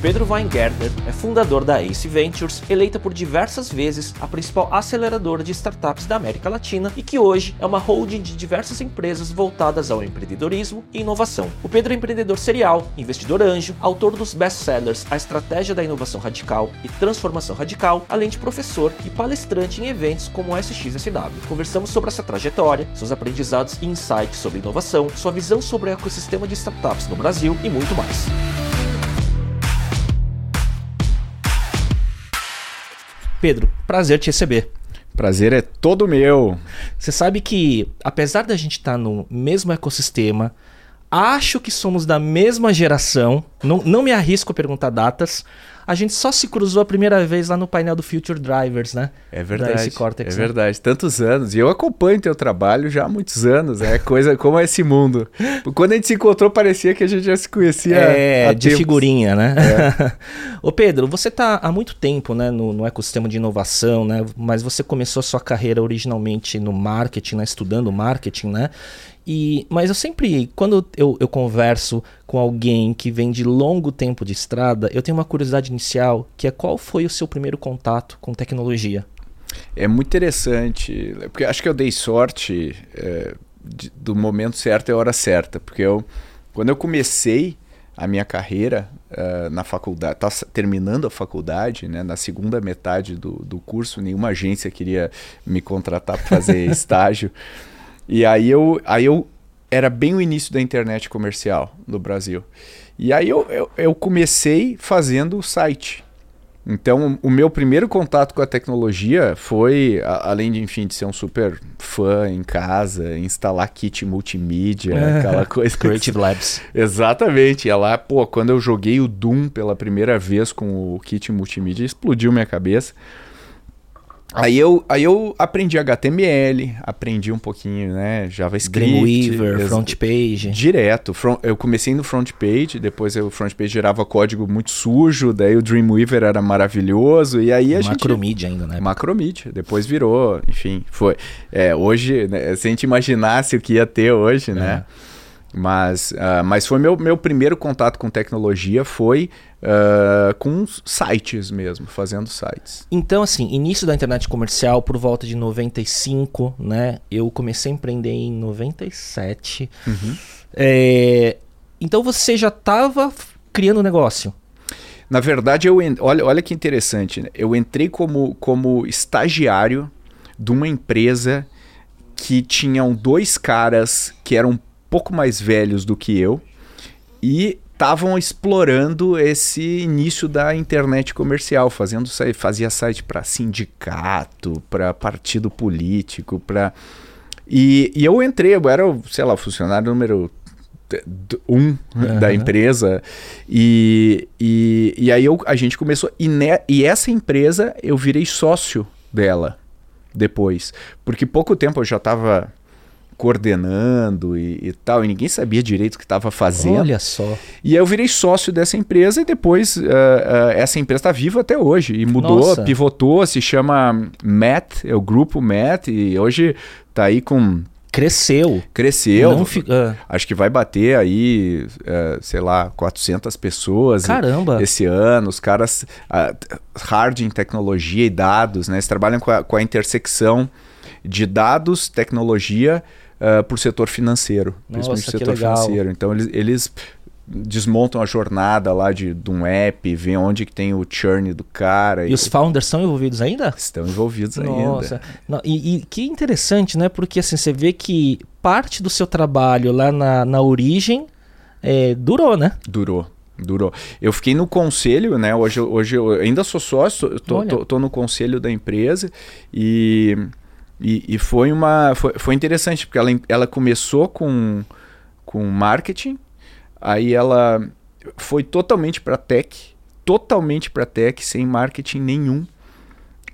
Pedro Weingärtner é fundador da Ace Ventures, eleita por diversas vezes a principal aceleradora de startups da América Latina e que hoje é uma holding de diversas empresas voltadas ao empreendedorismo e inovação. O Pedro é empreendedor serial, investidor anjo, autor dos best-sellers A Estratégia da Inovação Radical e Transformação Radical, além de professor e palestrante em eventos como o SXSW. Conversamos sobre essa trajetória, seus aprendizados e insights sobre inovação, sua visão sobre o ecossistema de startups no Brasil e muito mais. Pedro, prazer te receber. Prazer é todo meu. Você sabe que, apesar da gente estar tá no mesmo ecossistema, acho que somos da mesma geração, não, não me arrisco a perguntar datas, a gente só se cruzou a primeira vez lá no painel do Future Drivers, né? É verdade. Cortex, é né? verdade. Tantos anos. E eu acompanho teu trabalho já há muitos anos. É coisa como é esse mundo. Quando a gente se encontrou, parecia que a gente já se conhecia. É, de tempos. figurinha, né? É. Ô Pedro, você está há muito tempo né, no, no, ecossistema de inovação, né? Mas você começou a sua carreira originalmente no marketing, né? Estudando marketing, né? E, mas eu sempre, quando eu, eu converso com alguém que vem de longo tempo de estrada, eu tenho uma curiosidade inicial, que é qual foi o seu primeiro contato com tecnologia? É muito interessante, porque acho que eu dei sorte é, de, do momento certo e hora certa, porque eu, quando eu comecei a minha carreira uh, na faculdade, estava terminando a faculdade, né, na segunda metade do, do curso, nenhuma agência queria me contratar para fazer estágio. E aí eu, aí eu era bem o início da internet comercial no Brasil. E aí eu, eu, eu comecei fazendo o site. Então, o meu primeiro contato com a tecnologia foi, a, além de, enfim, de ser um super fã em casa, instalar kit multimídia, aquela coisa. Creative Labs. Exatamente. E lá, pô, quando eu joguei o Doom pela primeira vez com o kit multimídia, explodiu minha cabeça. Aí eu, aí eu aprendi HTML, aprendi um pouquinho, né, JavaScript. Dreamweaver, front page. Direto. Front, eu comecei no front page, depois o front page gerava código muito sujo, daí o Dreamweaver era maravilhoso, e aí a gente... Macromedia ainda, né? Macromedia, depois virou, enfim, foi... É, hoje, né, se a gente imaginasse o que ia ter hoje, né? é. né? Mas, uh, mas foi meu, meu primeiro contato com tecnologia foi uh, com sites mesmo, fazendo sites. Então, assim, início da internet comercial por volta de 95, né? Eu comecei a empreender em 97. Uhum. É, então você já estava criando negócio? Na verdade, eu olha, olha que interessante. Né? Eu entrei como, como estagiário de uma empresa que tinham dois caras que eram pouco mais velhos do que eu e estavam explorando esse início da internet comercial, fazendo fazia site para sindicato, para partido político, para e, e, eu entrei, eu era, sei lá, funcionário número um uhum. da empresa e, e, e aí eu, a gente começou e, ne, e essa empresa eu virei sócio dela depois porque pouco tempo eu já estava coordenando e, e, tal, e ninguém sabia direito o que estava fazendo. Olha só. E aí eu virei sócio dessa empresa e depois uh, uh, essa empresa está viva até hoje e mudou, Nossa. pivotou, se chama MET, é o grupo MET, e hoje está aí com Cresceu. Cresceu. Fi... Uh. Acho que vai bater aí, uh, sei lá, 400 pessoas. Caramba. Esse ano. Os caras, uh, hard em tecnologia e dados, né? Eles trabalham com a, com a intersecção de dados, tecnologia uh, para o setor financeiro, Nossa, principalmente o setor financeiro. Então eles, eles desmontam a jornada lá de, de um app, vê onde que tem o churn do cara. E, e os founders estão envolvidos ainda? Estão envolvidos Nossa. ainda. Não, e, e, que interessante, né? Porque assim, você vê que parte do seu trabalho lá na, na origem é, durou, né? Durou. Durou. Eu fiquei no conselho, né? Hoje, hoje eu ainda sou sócio, tô, tô, tô no conselho da empresa e e, e foi uma foi, foi interessante porque ela, ela começou com com marketing, aí ela foi totalmente para tech, totalmente para tech, sem marketing nenhum.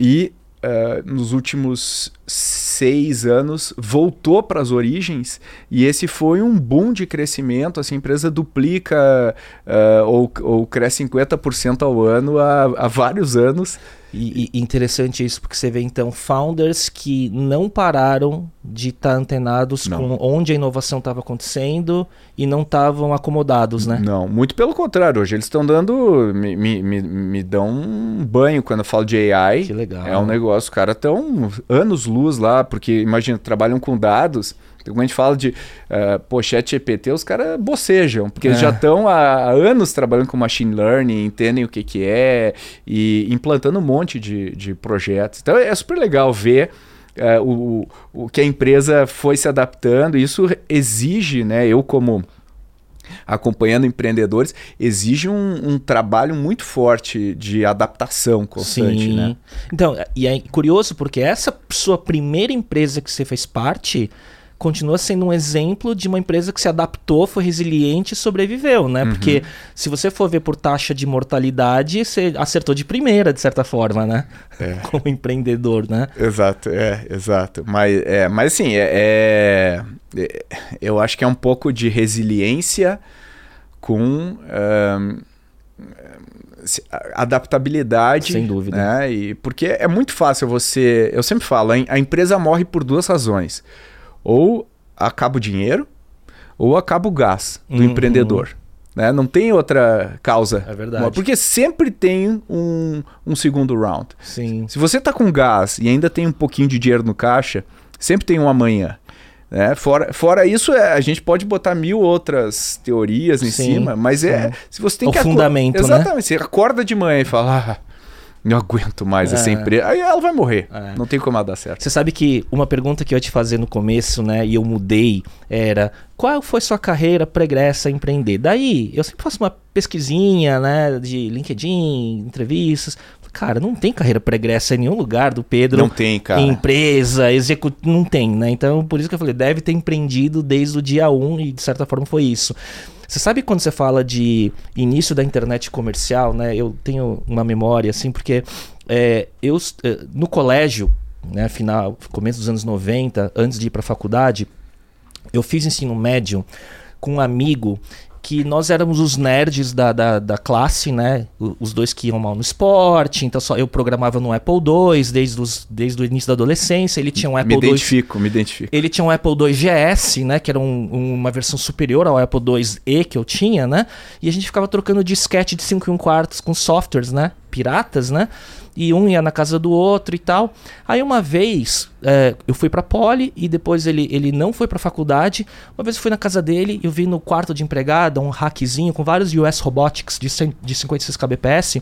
E uh, nos últimos seis anos voltou para as origens e esse foi um boom de crescimento. Assim, a empresa duplica uh, ou, ou cresce 50% ao ano há, há vários anos. E, e, interessante isso, porque você vê então founders que não pararam de estar tá antenados não. com onde a inovação estava acontecendo e não estavam acomodados, né? Não, muito pelo contrário. Hoje eles estão dando. Me, me, me, me, dão um banho quando eu falo de AI. Que legal. É um negócio, os caras estão anos luz lá, porque imagina, trabalham com dados. Quando a gente fala de uh, pô, chat GPT, os caras bocejam, porque é. eles já estão há, há, anos trabalhando com machine learning, entendem o que, que é e implantando um monte de, de projetos. Então é super legal ver uh, o, o que a empresa foi se adaptando. Isso exige, né? Eu como acompanhando empreendedores, exige um, um, trabalho muito forte de adaptação constante, Sim. né? Então, e é curioso porque essa sua primeira empresa que você fez parte continua sendo um exemplo de uma empresa que se adaptou, foi resiliente e sobreviveu, né? Uhum. Porque se você for ver por taxa de mortalidade, você acertou de primeira, de certa forma, né? É. Como empreendedor, né? Exato, é, exato. Mas, é, mas assim, é, é, eu acho que é um pouco de resiliência com. Um, adaptabilidade. Sem dúvida. Né? E, porque é muito fácil você. Eu sempre falo, a empresa morre por duas razões ou acaba o dinheiro ou acaba o gás do uhum. empreendedor. Né? Não tem outra causa. É verdade. Porque sempre tem um, um segundo round. Sim. Se você está com gás e ainda tem um pouquinho de dinheiro no caixa, sempre tem um amanhã. Né? Fora, fora isso, é, a gente pode botar mil outras teorias em Sim, cima, mas é. Se você tem o que fundamento, né? Exatamente. Você acorda de manhã e fala. Ah, não aguento mais é. essa empresa. Aí ela vai morrer. É. Não tem como ela dar certo. Você sabe que uma pergunta que eu ia te fazer no começo, né, e eu mudei, era qual foi sua carreira pregressa a empreender? Daí, eu sempre faço uma pesquisinha, né, de LinkedIn, entrevistas. Cara, não tem carreira pregressa em nenhum lugar do Pedro. Não tem, cara. Empresa, executivo, não tem, né? Então, por isso que eu falei, deve ter empreendido desde o dia 1 e de certa forma foi isso. Você sabe quando você fala de início da internet comercial, né? Eu tenho uma memória assim, porque é, eu é, no colégio, né, final, começo dos anos 90, antes de ir para a faculdade, eu fiz ensino médio com um amigo que nós éramos os nerds da, da, da, classe, né? Os dois que iam mal no esporte, então só eu programava no Apple II desde, os, desde o início da adolescência. Ele tinha um Apple II. Me identifico, II, me identifico. Ele tinha um Apple II GS, né? Que era um, uma versão superior ao Apple IIe que eu tinha, né? E a gente ficava trocando disquete de 5 e 1 quartos com softwares, né? Piratas, né? e um ia na casa do outro e tal. Aí uma vez é, eu fui pra Poli e depois ele, ele não foi pra faculdade. Uma vez eu fui na casa dele, eu vi no quarto de empregada um hackzinho com vários US Robotics de, 100, de 56 kbps.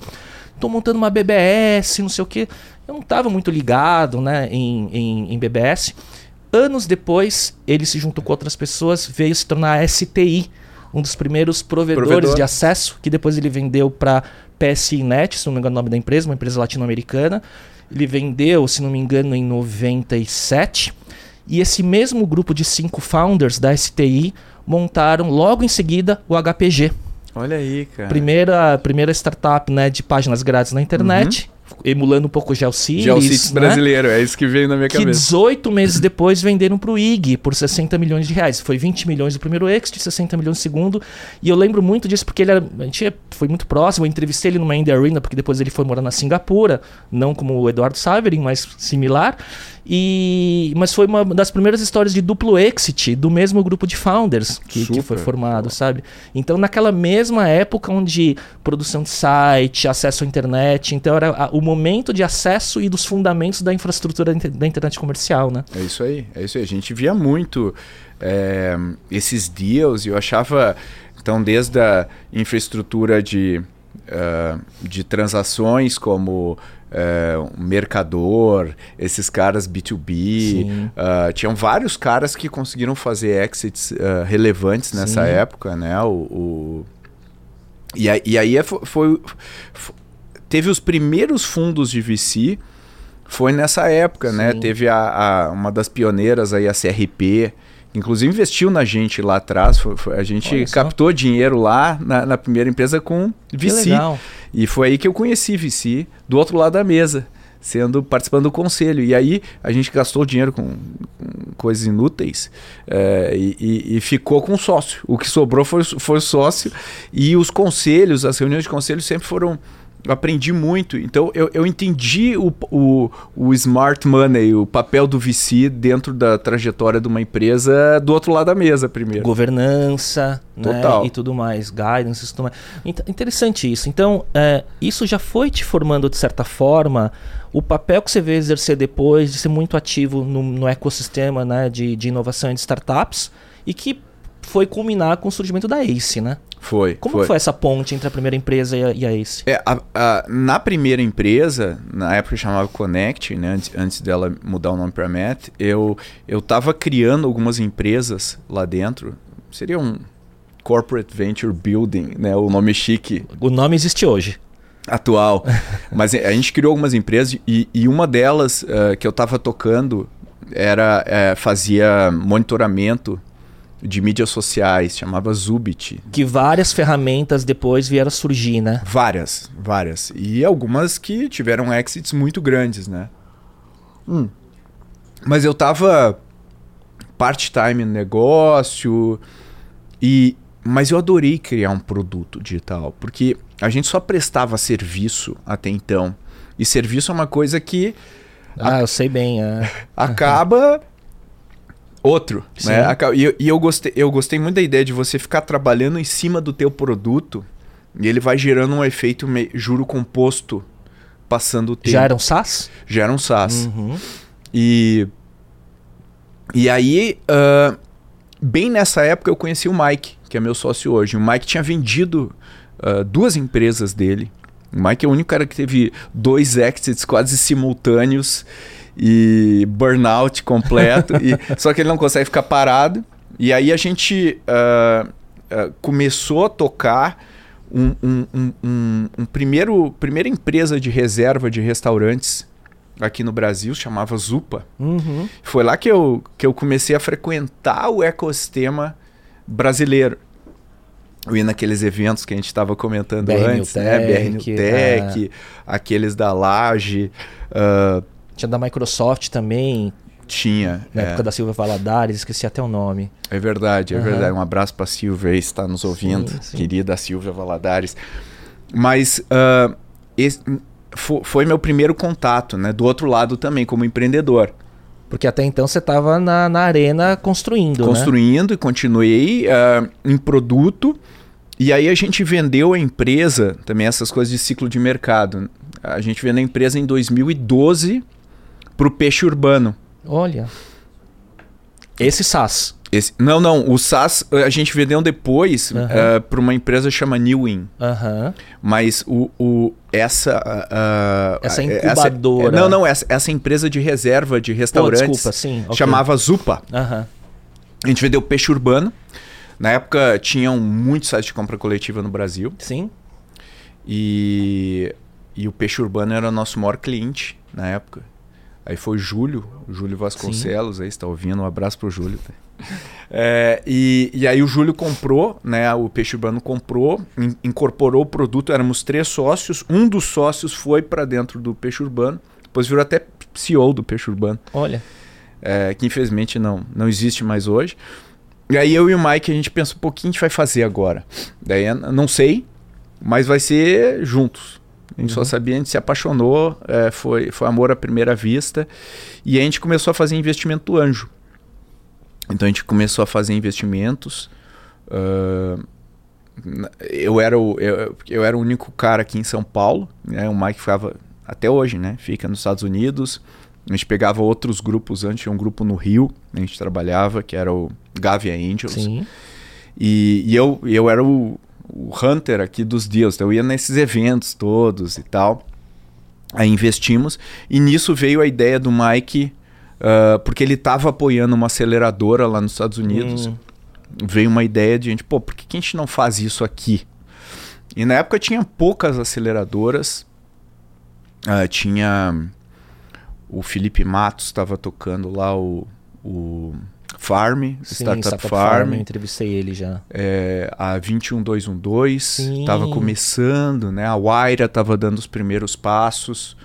Tô montando uma BBS, não sei o que. Eu não tava muito ligado né, em, em, em BBS. Anos depois, ele se juntou com outras pessoas, veio se tornar STI, um dos primeiros provedores Provedor. de acesso, que depois ele vendeu para PSINet, se não me engano o nome da empresa, uma empresa latino-americana. Ele vendeu, se não me engano, em 97. E esse mesmo grupo de cinco founders da STI montaram logo em seguida o HPG. Olha aí, cara. Primeira, primeira startup né, de páginas grátis na internet. Uhum emulando um pouco o Geocities. Geocities né? brasileiro, é isso que veio na minha que cabeça. Que 18 meses depois venderam para o IG por 60 milhões de reais. Foi 20 milhões do primeiro exit, 60 milhões do segundo. E eu lembro muito disso porque ele era, a gente foi muito próximo. Eu entrevistei ele numa Indie Arena, porque depois ele foi morar na Singapura, não como o Eduardo Saverin, mas similar. E, mas foi uma das primeiras histórias de duplo exit do mesmo grupo de founders que, que foi formado, sabe? Então, naquela mesma época onde produção de site, acesso à internet, então era a, o momento de acesso e dos fundamentos da infraestrutura da internet comercial, né? É isso aí, é isso aí. A gente via muito é, esses deals e eu achava, então, desde a infraestrutura de, uh, de transações como um mercador, esses caras B2B. Uh, ah, tinham vários caras que conseguiram fazer exits uh, relevantes nessa Sim. época, né? O, o... E, a, e aí é foi, foi, Teve os primeiros fundos de VC, foi nessa época, né? Sim. né? Teve a, a, uma das pioneiras aí, a CRP, Inclusive investiu na gente lá atrás. Foi, foi, a gente captou dinheiro lá na, na, primeira empresa com VC. E foi aí que eu conheci VC do outro lado da mesa. sendo participando do conselho. E aí a gente gastou dinheiro com, com coisas inúteis é, e, e, ficou com sócio. O que sobrou foi, foi sócio e os conselhos, as reuniões de conselho sempre foram eu aprendi muito. Então, eu, eu entendi o, o, o smart money, o papel do VC dentro da trajetória de uma empresa do outro lado da mesa, primeiro. Governança né, e tudo mais, guidance e tudo mais. Interessante isso. Então, é, isso já foi te formando, de certa forma, o papel que você vê exercer depois de ser muito ativo no, no ecossistema né, de, de inovação e de startups e que foi culminar com o surgimento da ACE, né? Foi. Como foi. foi essa ponte entre a primeira empresa e a, e a Ace? É, a, a, na primeira empresa, na época chamava Connect, né, antes, antes dela mudar o nome para Matt, eu eu estava criando algumas empresas lá dentro. Seria um corporate venture building, né, o nome chique. O nome existe hoje. Atual. Mas a gente criou algumas empresas e, e uma delas uh, que eu estava tocando era uh, fazia monitoramento de mídias sociais, chamava Zubit. Que várias ferramentas depois vieram surgir, né? Várias, várias. E algumas que tiveram exits muito grandes, né? Hum. Mas eu tava part-time no negócio e mas eu adorei criar um produto digital, porque a gente só prestava serviço até então. E serviço é uma coisa que ah, eu sei bem. É. acaba outro. Né? E, e, eu, gostei, eu gostei muito da ideia de você ficar trabalhando em cima do teu produto e ele vai gerando um efeito meio, juro composto passando o tempo. Já era um SaaS? Já era um SaaS. Uhum. E, e aí, uh, bem nessa época eu conheci o Mike, que é meu sócio hoje. O Mike tinha vendido uh, duas empresas dele. O Mike é o único cara que teve dois exits quase simultâneos e burnout completo. e, só que ele não consegue ficar parado. E aí a gente uh, uh, começou a tocar um, um, um, um, primeiro, primeira empresa de reserva de restaurantes aqui no Brasil, chamava Zupa. Uhum. Foi lá que eu, que eu comecei a frequentar o ecossistema brasileiro. Eu ia naqueles eventos que a gente estava comentando BR antes, New né? BR Tech, é. aqueles da Laje. Uh, tinha da Microsoft também. Tinha. Na é. época da Silvia Valadares, esqueci até o nome. É verdade, é uhum. verdade. Um abraço para a Silvia aí, está nos ouvindo, sim, sim. querida Silvia Valadares. Mas uh, esse, foi meu primeiro contato, né? Do outro lado também, como empreendedor. Porque até então você estava na, na arena construindo, né? Construindo né? e continuei uh, em produto. E aí a gente vendeu a empresa, também essas coisas de ciclo de mercado. A gente vendeu a empresa em 2012 para o peixe urbano. Olha. Esse SAS. Esse, não, não. O SAS a gente vendeu depois uh uh, para uma empresa chamada Newin. Uh -huh. Mas o, o, essa. Uh, essa incubadora. Essa, não, não. Essa, essa empresa de reserva de restaurantes. Pô, desculpa, sim. Okay. Chamava Zupa. -huh. A gente vendeu peixe urbano. Na época tinham muitos sites de compra coletiva no Brasil. Sim. E, e o peixe urbano era o nosso maior cliente na época. Aí foi Júlio, Júlio Vasconcelos, Sim. aí está ouvindo, um abraço pro Júlio. É, e, e aí o Júlio comprou, né? O Peixe Urbano comprou, in, incorporou o produto, éramos três sócios, um dos sócios foi para dentro do Peixe Urbano, depois virou até CEO do Peixe Urbano. Olha. É, que infelizmente não, não existe mais hoje. E aí eu e o Mike, a gente pensou, um pouquinho a gente vai fazer agora? Daí não sei, mas vai ser juntos. A gente uhum. só sabia, a gente se apaixonou, é, foi, foi amor à primeira vista. E a gente começou a fazer investimento do anjo. Então a gente começou a fazer investimentos. Uh, eu, era o, eu, eu era o único cara aqui em São Paulo. Né? O Mike ficava, até hoje, né? Fica nos Estados Unidos. A gente pegava outros grupos antes, tinha um grupo no Rio, a gente trabalhava, que era o Gavia Angels. Sim. E, e eu, eu era o, o hunter aqui dos deals. Então eu ia nesses eventos todos e tal. Aí investimos. E nisso veio a ideia do Mike, uh, porque ele estava apoiando uma aceleradora lá nos Estados Unidos. Hum. Veio uma ideia de gente, pô, por que, que a gente não faz isso aqui? E na época tinha poucas aceleradoras. Uh, tinha o Felipe Matos estava tocando lá o, o Farm, Sim, Startup, Startup Farm. Farm. Eu entrevistei ele já. É, a 21212 estava começando, né? A Waira estava dando os primeiros passos.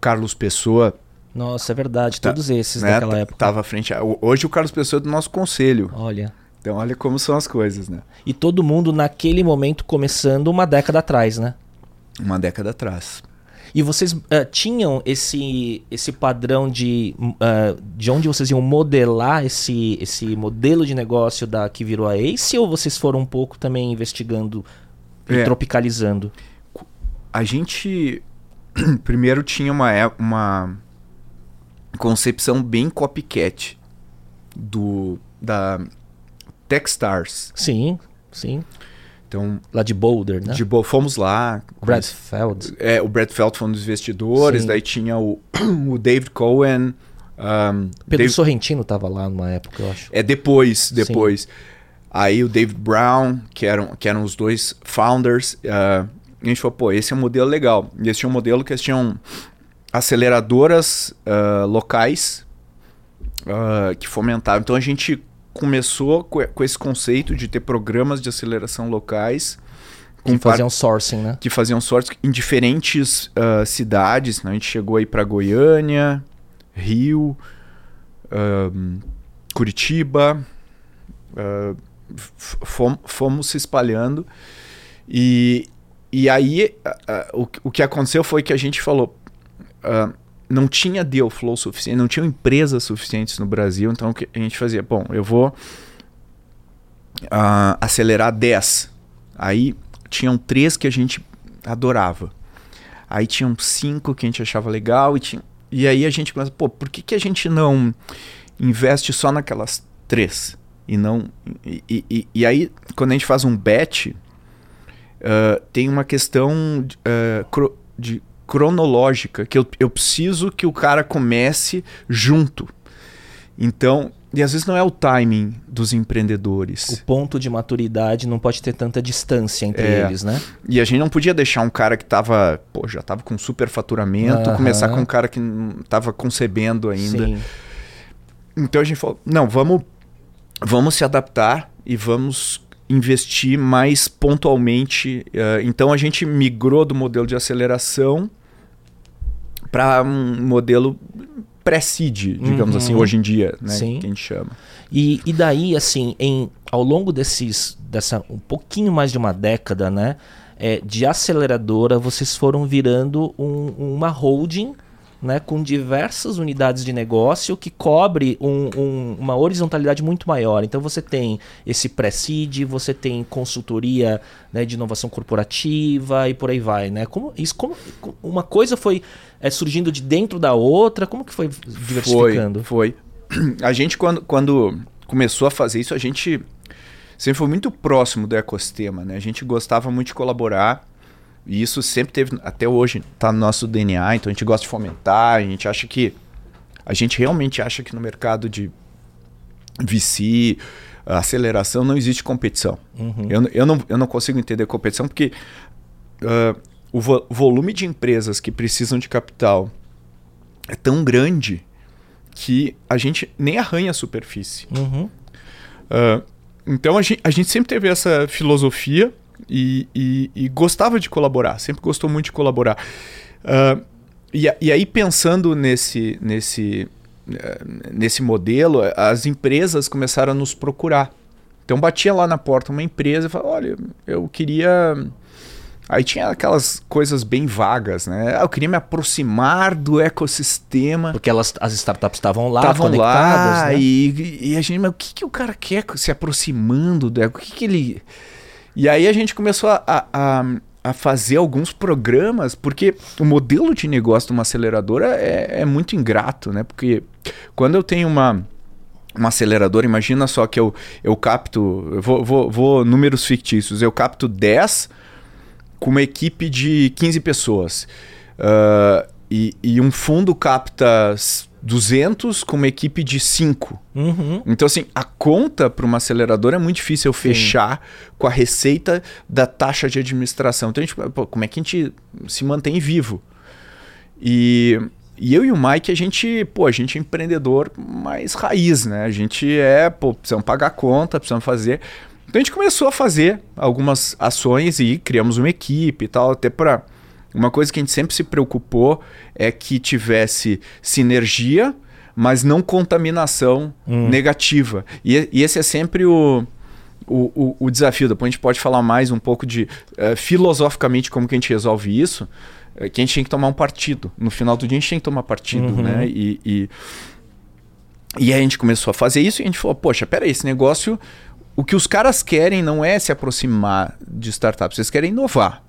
Carlos Pessoa. Nossa, é verdade, tá, todos esses né, daquela época. Tava à frente. Hoje o Carlos Pessoa é do nosso conselho. Olha. Então olha como são as coisas, né? E todo mundo naquele momento começando uma década atrás, né? Uma década atrás. E vocês uh, tinham esse, esse padrão de, uh, de onde vocês iam modelar esse, esse modelo de negócio da que virou a Ace ou vocês foram um pouco também investigando e é. tropicalizando? A gente primeiro tinha uma, uma concepção bem copycat do da Techstars. Sim, sim. Então, lá de Boulder, né? De Bo fomos lá. Brad Feld. É, o Brad Feld foi um dos investidores. Sim. Daí tinha o, o David Cohen. Um, Pedro David... Sorrentino estava lá numa época, eu acho. É depois, depois. Sim. Aí o David Brown, que eram, que eram os dois founders. Uh, a gente falou, pô, esse é um modelo legal. E esse tinha um modelo que eles tinham aceleradoras uh, locais uh, que fomentavam. Então a gente começou com, esse conceito de ter programas de aceleração locais. Que faziam sourcing, né? Que faziam sourcing em diferentes uh, cidades. Né? A gente chegou aí para Goiânia, Rio, uh, Curitiba. Uh, fomos, fomos, se espalhando. E, e aí o, o que aconteceu foi que a gente falou não tinha deal flow suficiente, não tinha empresas suficientes no Brasil, então o que a gente fazia? Bom, eu vou uh, acelerar 10. Aí tinham três que a gente adorava. Aí tinham cinco que a gente achava legal e, tinha, e aí a gente começa, pô, por que, que a gente não investe só naquelas três? E não. E, e, e aí, quando a gente faz um bet, uh, tem uma questão uh, de cronológica, que eu, eu preciso que o cara comece junto. Então, e às vezes não é o timing dos empreendedores. O ponto de maturidade não pode ter tanta distância entre é. eles, né? E a gente não podia deixar um cara que tava, pô, já tava com super faturamento, começar com um cara que tava concebendo ainda. Sim. Então a gente falou, não, vamos vamos se adaptar e vamos investir mais pontualmente. Uh, então a gente migrou do modelo de aceleração para um modelo pré-seed, digamos assim, uhum. assim, hoje em dia, né? Sim. Que a gente chama. E, e daí, assim, em, ao longo desses, dessa um pouquinho mais de uma década, né? É, de aceleradora, vocês foram virando um, uma holding né, com diversas unidades de negócio que cobre um, um, uma horizontalidade muito maior. Então você tem esse pré-seed, você tem consultoria né, de inovação corporativa e por aí vai. Né? Como, isso, como, uma coisa foi é, surgindo de dentro da outra, como que foi diversificando? Foi, foi. A gente, quando, quando começou a fazer isso, a gente sempre foi muito próximo do ecossistema. Né? A gente gostava muito de colaborar e isso sempre teve, até hoje, está no nosso DNA, então a gente gosta de fomentar, a gente acha que. A gente realmente acha que no mercado de VC, aceleração, não existe competição. Uhum. Eu, eu, não, eu não consigo entender competição porque uh, o vo volume de empresas que precisam de capital é tão grande que a gente nem arranha a superfície. Uhum. Uh, então a gente, a gente sempre teve essa filosofia e, e, e, gostava de colaborar, sempre gostou muito de colaborar. Uh, e, e, aí, pensando nesse, nesse, uh, nesse modelo, as empresas começaram a nos procurar. Então, batia lá na porta uma empresa e falava: Olha, eu queria. Aí tinha aquelas coisas bem vagas, né? Ah, eu queria me aproximar do ecossistema. Porque elas, as startups estavam lá, estavam lá, né? e, e a gente, mas o que, que o cara quer se aproximando do eco? O que, que ele e aí a gente começou a, a, a fazer alguns programas, porque o modelo de negócio de uma aceleradora é, é muito ingrato, né? Porque quando eu tenho uma uma aceleradora, imagina só que eu, eu capto, eu vou, vou, vou, números fictícios, eu capto 10 com uma equipe de 15 pessoas. Uh, e, e, um fundo capta 200 com uma equipe de 5. Uhum. Então, assim, a conta para uma aceleradora é muito difícil eu fechar Sim. com a receita da taxa de administração. Então, a gente, pô, como é que a gente se mantém vivo? E, e eu e o Mike, a gente, pô, a gente é empreendedor mais raiz, né? A gente é, pô, precisamos pagar conta, precisamos fazer. Então, a gente começou a fazer algumas ações e criamos uma equipe e tal, até para uma coisa que a gente sempre se preocupou é que tivesse sinergia, mas não contaminação hum. negativa. E, e, esse é sempre o, o, o, desafio. Depois a gente pode falar mais um pouco de uh, filosoficamente como que a gente resolve isso. Uh, que a gente tem que tomar um partido. No final do dia a gente tem que tomar partido, uhum. né? E, e, e aí a gente começou a fazer isso e a gente falou, poxa, peraí, esse negócio... O que os caras querem não é se aproximar de startups, eles querem inovar.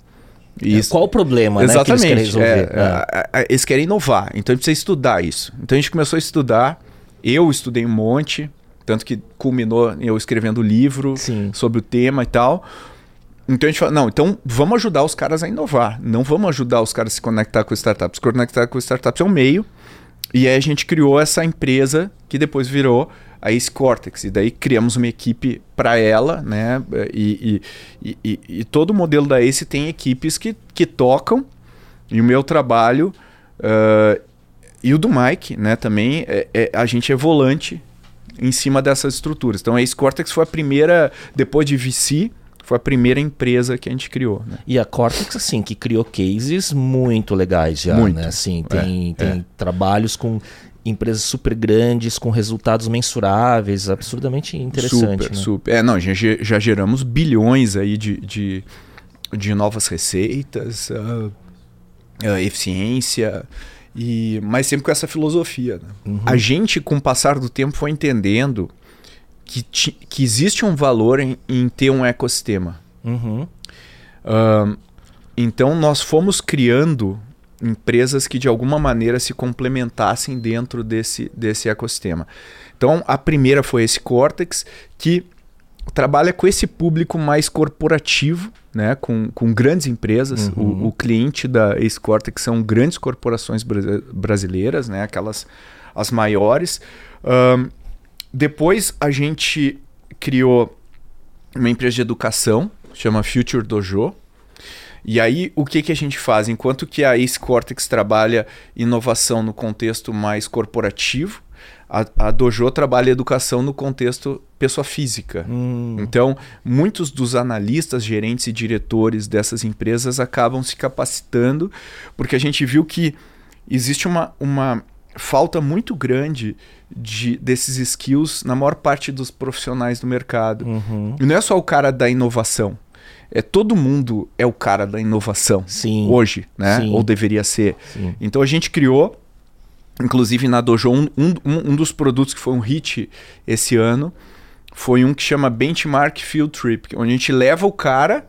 Isso. Qual o problema Exatamente. né, que eles querem resolver? É, é. Eles querem inovar, então a gente precisa estudar isso. Então a gente começou a estudar, eu estudei um monte, tanto que culminou eu escrevendo livro Sim. sobre o tema e tal. Então a gente fala, não, então vamos ajudar os caras a inovar, não vamos ajudar os caras a se conectar com startups. Se conectar com startups é um meio, e aí a gente criou essa empresa que depois virou a Ace Cortex. E daí criamos uma equipe para ela, né? E, e, e, e, todo o modelo da Ace tem equipes que, que tocam. E o meu trabalho uh, e o do Mike, né? Também é, é, a gente é volante em cima dessas estruturas. Então a Ace Cortex foi a primeira, depois de VC, foi a primeira empresa que a gente criou. Né? E a Cortex, assim, que criou cases muito legais já, muito. né? Assim, tem, é, tem é. trabalhos com empresas super grandes, com resultados mensuráveis, absurdamente interessante. Super, né? super. É, não, já, já geramos bilhões aí de, de, de novas receitas, uh, uh, eficiência, e, mas sempre com essa filosofia. Né? Uhum. A gente, com o passar do tempo, foi entendendo que, que existe um valor em, em ter um ecossistema. Uhum. Uh, então, nós fomos criando empresas que de alguma maneira se complementassem dentro desse, desse ecossistema. Então, a primeira foi esse Cortex, que trabalha com esse público mais corporativo, né, com, com grandes empresas. Uhum. O, o, cliente da Ace Cortex são grandes corporações brasileiras, né, aquelas as maiores. Um, depois a gente criou uma empresa de educação, chama Future Dojo, e aí, o que, que a gente faz? Enquanto que a Ace Cortex trabalha inovação no contexto mais corporativo, a, a Dojo trabalha educação no contexto pessoa física. Hum. Então, muitos dos analistas, gerentes e diretores dessas empresas acabam se capacitando, porque a gente viu que existe uma, uma falta muito grande de, desses skills na maior parte dos profissionais do mercado. Uhum. E não é só o cara da inovação é todo mundo é o cara da inovação Sim. hoje, né? Sim. Ou deveria ser. Sim. Então a gente criou, inclusive na Dojo, um, um, um dos produtos que foi um hit esse ano foi um que chama Benchmark Field Trip, onde a gente leva o cara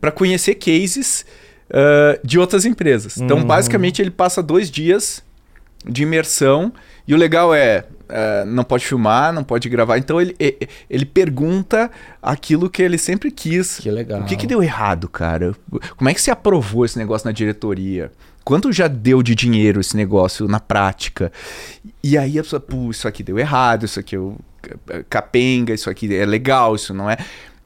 para conhecer cases uh, de outras empresas. Então, uhum. basicamente, ele passa dois dias de imersão e o legal é, uh, não pode filmar, não pode gravar. Então ele, ele pergunta aquilo que ele sempre quis. Que legal. O que, que deu errado, cara? Como é que você aprovou esse negócio na diretoria? Quanto já deu de dinheiro esse negócio na prática? E aí a pessoa, pô, isso aqui deu errado, isso aqui eu capenga, isso aqui é legal, isso não é.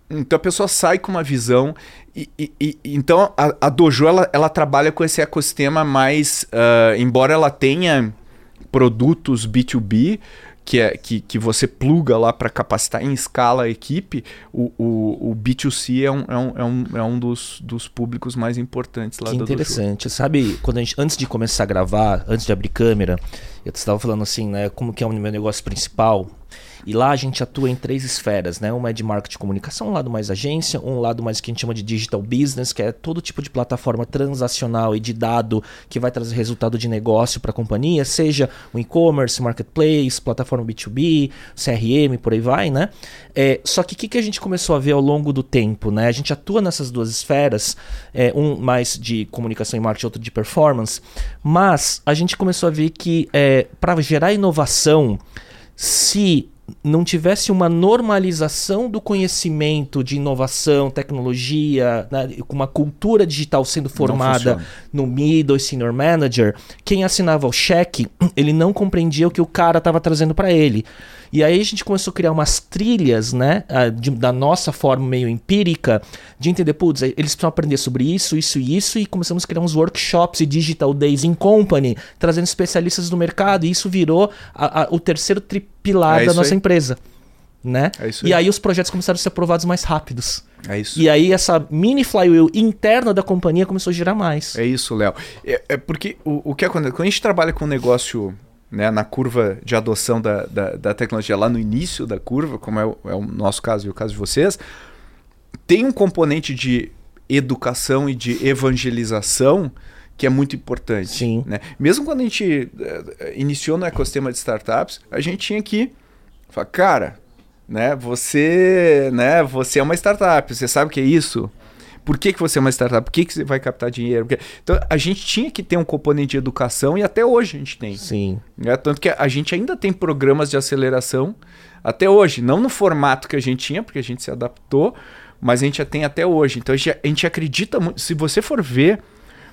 Então a pessoa sai com uma visão. E, e, e então a, a, Dojo ela, ela trabalha com esse ecossistema mais. Uh, embora ela tenha produtos B2B, que, é, que, que você pluga lá para capacitar em escala a equipe, o, o, o B2C é um, é um, é um, é um dos, dos públicos mais importantes lá que interessante. Sabe, quando a gente, antes de começar a gravar, antes de abrir câmera, eu estava falando assim, né, como que é o meu negócio principal. E lá a gente atua em três esferas, né? Uma é de marketing e comunicação, um lado mais agência, um lado mais que a gente chama de digital business, que é todo tipo de plataforma transacional e de dado que vai trazer resultado de negócio para a companhia, seja o e-commerce, marketplace, plataforma B2B, CRM, por aí vai, né? É, só que o que, que a gente começou a ver ao longo do tempo, né? A gente atua nessas duas esferas, é, um mais de comunicação e marketing, outro de performance, mas a gente começou a ver que é, para gerar inovação, se não tivesse uma normalização do conhecimento de inovação, tecnologia, né, com uma cultura digital sendo formada no middle e senior manager, quem assinava o cheque, ele não compreendia o que o cara estava trazendo para ele. E aí a gente começou a criar umas trilhas, né, de, da nossa forma meio empírica, de entender, putz, eles precisam aprender sobre isso, isso e isso, e começamos a criar uns workshops e digital days in company, trazendo especialistas do mercado, e isso virou a, a, o terceiro pilar é da nossa aí. empresa. né? É isso E aí. aí os projetos começaram a ser aprovados mais rápidos. É isso. E aí essa mini flywheel interna da companhia começou a girar mais. É isso, Léo. É, é porque o, o que acontece? Quando a gente trabalha com um negócio né, na curva de adoção da, da, da tecnologia, lá no início da curva, como é o, é o nosso caso e o caso de vocês, tem um componente de educação e de evangelização que é muito importante. Sim. Né? Mesmo quando a gente eh, iniciou no ecossistema de startups, a gente tinha que falar, cara, né, você, né, você é uma startup, você sabe o que é isso? Por que, que você é uma startup? Por que, que você vai captar dinheiro? Porque- Então, a gente tinha que ter um componente de educação e até hoje a gente tem. Sim. né? Tanto que a gente ainda tem programas de aceleração até hoje. Não no formato que a gente tinha, porque a gente se adaptou, mas a gente já tem até hoje. Então, a gente, a gente acredita muito. Se você for ver,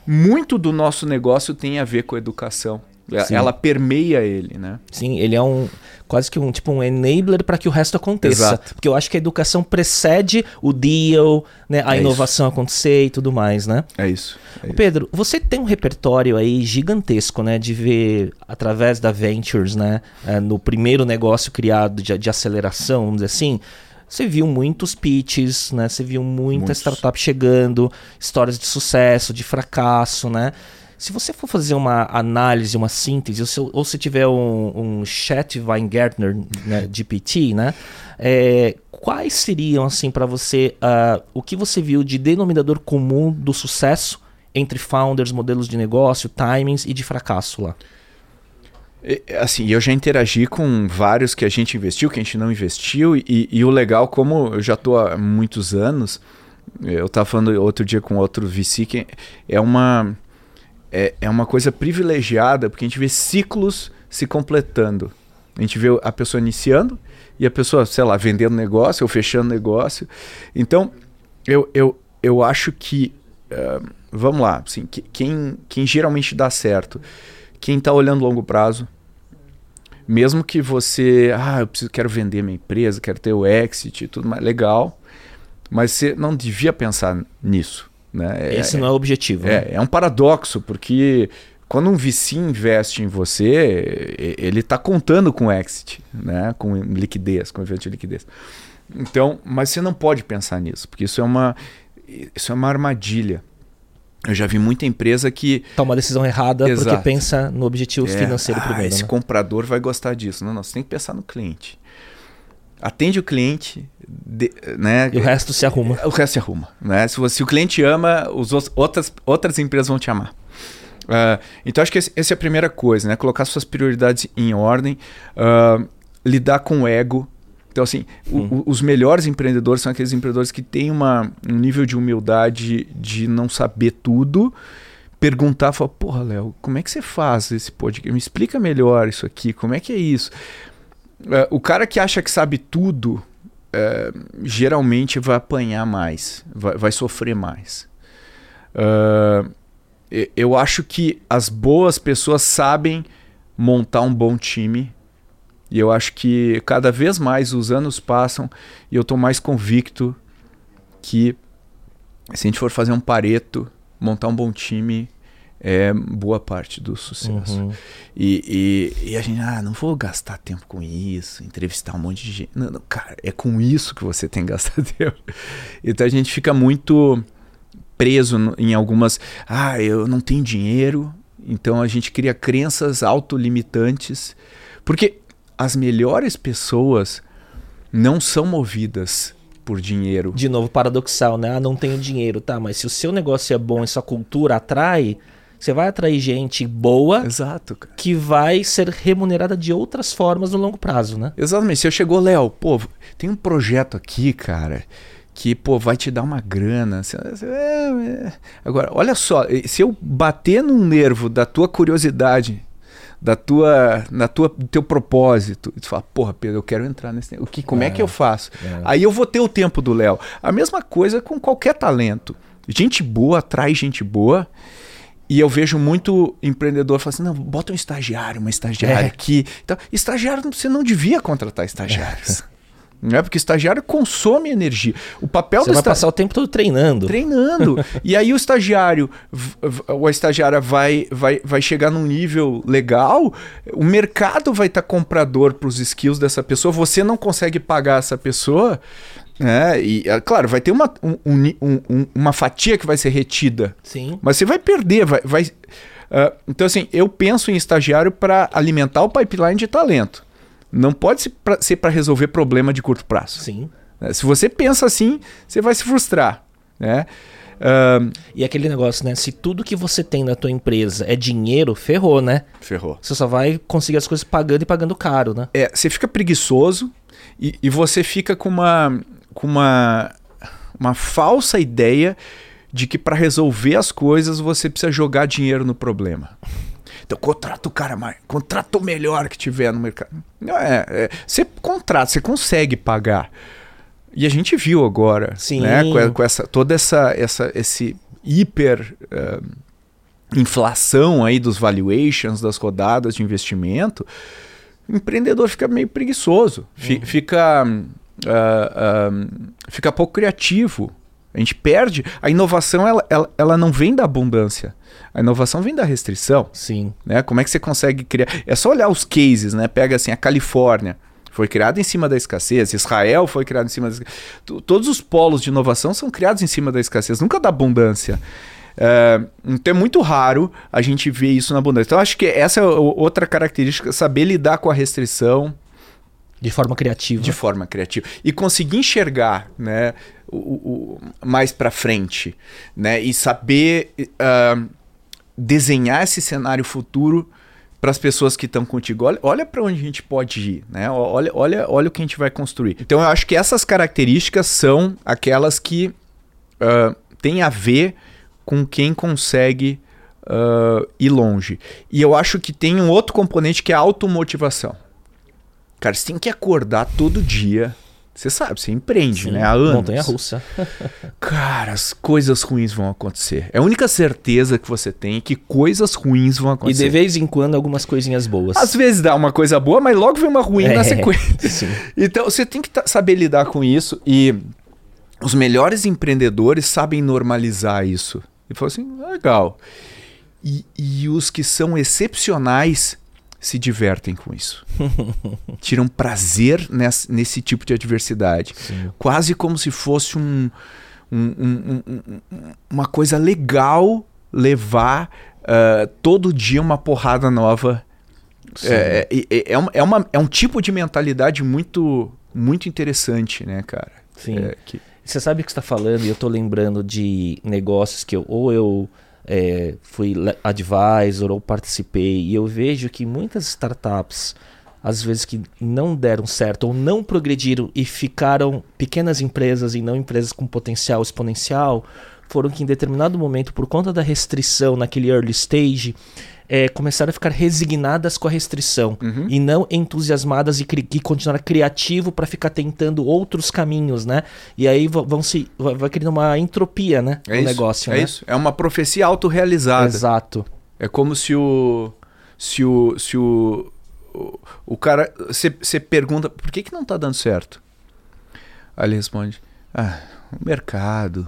muito do nosso negócio tem a ver com educação. Ela- Sim. Ela permeia ele, né? Sim, ele é um quase que um tipo um enabler para que o resto aconteça. Exato. Porque eu acho que a educação precede o deal, né, a É inovação acontecer e tudo mais, né? É isso. É Ô, isso. Pedro, você tem um repertório aí gigantesco, né, de ver através da Ventures, né, eh, no primeiro negócio criado de, de aceleração, vamos dizer assim. Você viu muitos pitches, né? Você viu muita Muitos. startup chegando, histórias de sucesso, de fracasso, né? Se você for fazer uma análise, uma síntese, ou se, ou se tiver um, um chat Weingartner né, GPT, né? é, quais seriam, assim, para você, ah, o que você viu de denominador comum do sucesso entre founders, modelos de negócio, timings e de fracasso lá? E, Assim, eu já interagi com vários que a gente investiu, que a gente não investiu, e, e o legal, como eu já estou há muitos anos, eu estava falando outro dia com outro VC, que é uma, é, é uma coisa privilegiada, porque a gente vê ciclos se completando. A gente vê a pessoa iniciando e a pessoa, sei lá, vendendo negócio ou fechando negócio. Então, eu, eu, eu acho que, eh, vamos lá, assim, que- quem, quem geralmente dá certo, quem está olhando longo prazo, mesmo que você, ah, eu preciso, quero vender minha empresa, quero ter o exit e tudo mais, legal, mas você não devia pensar nisso, né? É- Esse não é o objetivo. né? é, é um paradoxo, porque quando um VC investe em você, ele está contando com exit, né? com liquidez, com evento de liquidez. Então, mas você não pode pensar nisso, porque isso é uma, isso é uma armadilha. Eu já vi muita empresa que Toma uma decisão errada porque Exato. pensa no objetivo é, financeiro ah, primeiro. esse né? comprador vai gostar disso. Não, não, você tem que pensar no cliente. Atende o cliente, de- né? E o resto se arruma. O resto se arruma. Né? Se, se o cliente ama, os, outras, outras empresas vão te amar. Ah, então, acho que esse- essa é a primeira coisa, né? Colocar suas prioridades em ordem, ah, lidar com o ego. Então, assim, o- Hum. o- os melhores empreendedores são aqueles empreendedores que têm uma, um nível de humildade de não saber tudo, perguntar, falar, porra, Léo, como é que você faz esse podcast? Me explica melhor isso aqui, como é que é isso? É, o cara que acha que sabe tudo, é, geralmente vai apanhar mais, vai, vai sofrer mais. E- eu acho que as boas pessoas sabem montar um bom time. E eu acho que cada vez mais os anos passam e eu estou mais convicto que se a gente for fazer um pareto, montar um bom time é boa parte do sucesso. Uhum. E, e, e a gente, ah, não vou gastar tempo com isso, entrevistar um monte de gente. Não, não, cara, é com isso que você tem que gastar tempo. Então a gente fica muito preso em algumas. Ah, eu não tenho dinheiro, então a gente cria crenças autolimitantes. Porque as melhores pessoas não são movidas por dinheiro. De novo, paradoxal, né? Ah, não tenho dinheiro, tá? Mas se o seu negócio é bom e sua cultura atrai, você vai atrair gente boa Exato, cara. que vai ser remunerada de outras formas no longo prazo, né? Exatamente. Se eu chegou, Léo, pô, tem um projeto aqui, cara, que, pô, vai te dar uma grana. É, é. Agora, olha só, se eu bater num nervo da tua curiosidade, da tua, na tua, do teu propósito, e tu fala, porra, Pedro, eu quero entrar nesse, o que, como é, É, que eu faço? é. Aí eu vou ter o tempo do Léo. A mesma coisa com qualquer talento. Gente boa atrai gente boa. E eu vejo muito empreendedor falando assim: não, bota um estagiário, uma estagiária É. aqui. Então, estagiário, você não devia contratar estagiários. Né? Porque estagiário consome energia. O papel Você do vai passar o tempo todo treinando. treinando. e aí o estagiário ou a estagiária vai, vai, vai chegar num nível legal, o mercado vai estar comprador para os skills dessa pessoa, você não consegue pagar essa pessoa. Né? e, é, claro, vai ter uma, um- um um- um- uma fatia que vai ser retida. Sim. Mas você vai perder, vai. vai ah, então, assim, eu penso em estagiário para alimentar o pipeline de talento. Não pode ser para resolver problema de curto prazo. Sim. né? Se você pensa assim, você vai se frustrar. Né? Ah, E aquele negócio, né? Se tudo que você tem na tua empresa é dinheiro, ferrou, né? ferrou. Você só vai conseguir as coisas pagando e pagando caro, né? É, você fica preguiçoso e, e você fica com uma, com uma, uma falsa ideia de que para resolver as coisas você precisa jogar dinheiro no problema. Então contrata o cara mais, contrata o melhor que tiver no mercado. Não é, é, você contrata, você consegue pagar. E a gente viu agora, Sim. né, com, com essa toda essa, essa esse hiper eh, inflação aí dos valuations das rodadas de investimento, o empreendedor fica meio preguiçoso, fi- fica, ah, ah, fica pouco criativo. A gente perde. A inovação ela, ela, ela não vem da abundância. A inovação vem da restrição. Sim. Né? Como é que você consegue criar? É só olhar os cases, né? Pega assim, a Califórnia foi criada em cima da escassez, Israel foi criado em cima da escassez. To- Todos os polos de inovação são criados em cima da escassez, nunca da abundância. É, então é muito raro a gente ver isso na abundância. Então acho que essa é outra característica, saber lidar com a restrição De forma criativa. de forma criativa e conseguir enxergar, né, o, o- mais para frente, né, e saber ah, desenhar esse cenário futuro para as pessoas que estão contigo. Olha, olha para onde a gente pode ir, né? Olha, olha, olha o que a gente vai construir. Então eu acho que essas características são aquelas que ah, têm a ver com quem consegue ah, ir longe. E eu acho que tem um outro componente que é a automotivação. Cara, você tem que acordar todo dia. Você sabe, você empreende, Sim, né? Há anos. Montanha russa. Cara, as coisas ruins vão acontecer. É a única certeza que você tem é que coisas ruins vão E acontecer. de vez em quando algumas coisinhas boas. Às vezes dá uma coisa boa, mas logo vem uma ruim É, na sequência. Sim. Então você tem que saber lidar com isso e os melhores empreendedores sabem normalizar isso. E falam assim, legal. E, e os que são excepcionais se divertem com isso. Tiram prazer nesse, nesse tipo de adversidade. Sim. Quase como se fosse um, um- um- um- um- uma coisa legal levar ah, todo dia uma porrada nova é, é, é, uma- é uma- é um tipo de mentalidade muito, muito interessante, né, cara? Sim. É, que- Você sabe o que você está falando e eu tô lembrando de negócios que eu, ou eu é, fui advisor ou participei. E eu vejo que muitas startups, às vezes que não deram certo ou não progrediram e ficaram pequenas empresas e não empresas com potencial exponencial, foram que em determinado momento, por conta da restrição naquele early stage, é, começaram a ficar resignadas com a restrição Uhum. e não entusiasmadas e, cri- e continuar criativo para ficar tentando outros caminhos, né? E aí vão se vai, vai criando uma entropia, né, é no isso, negócio, é né? isso. É uma profecia autorrealizada. Exato. É como se o. Se o. Se o, o, o cara. Você pergunta, por que, que não tá dando certo? Aí ele responde: Ah, o mercado.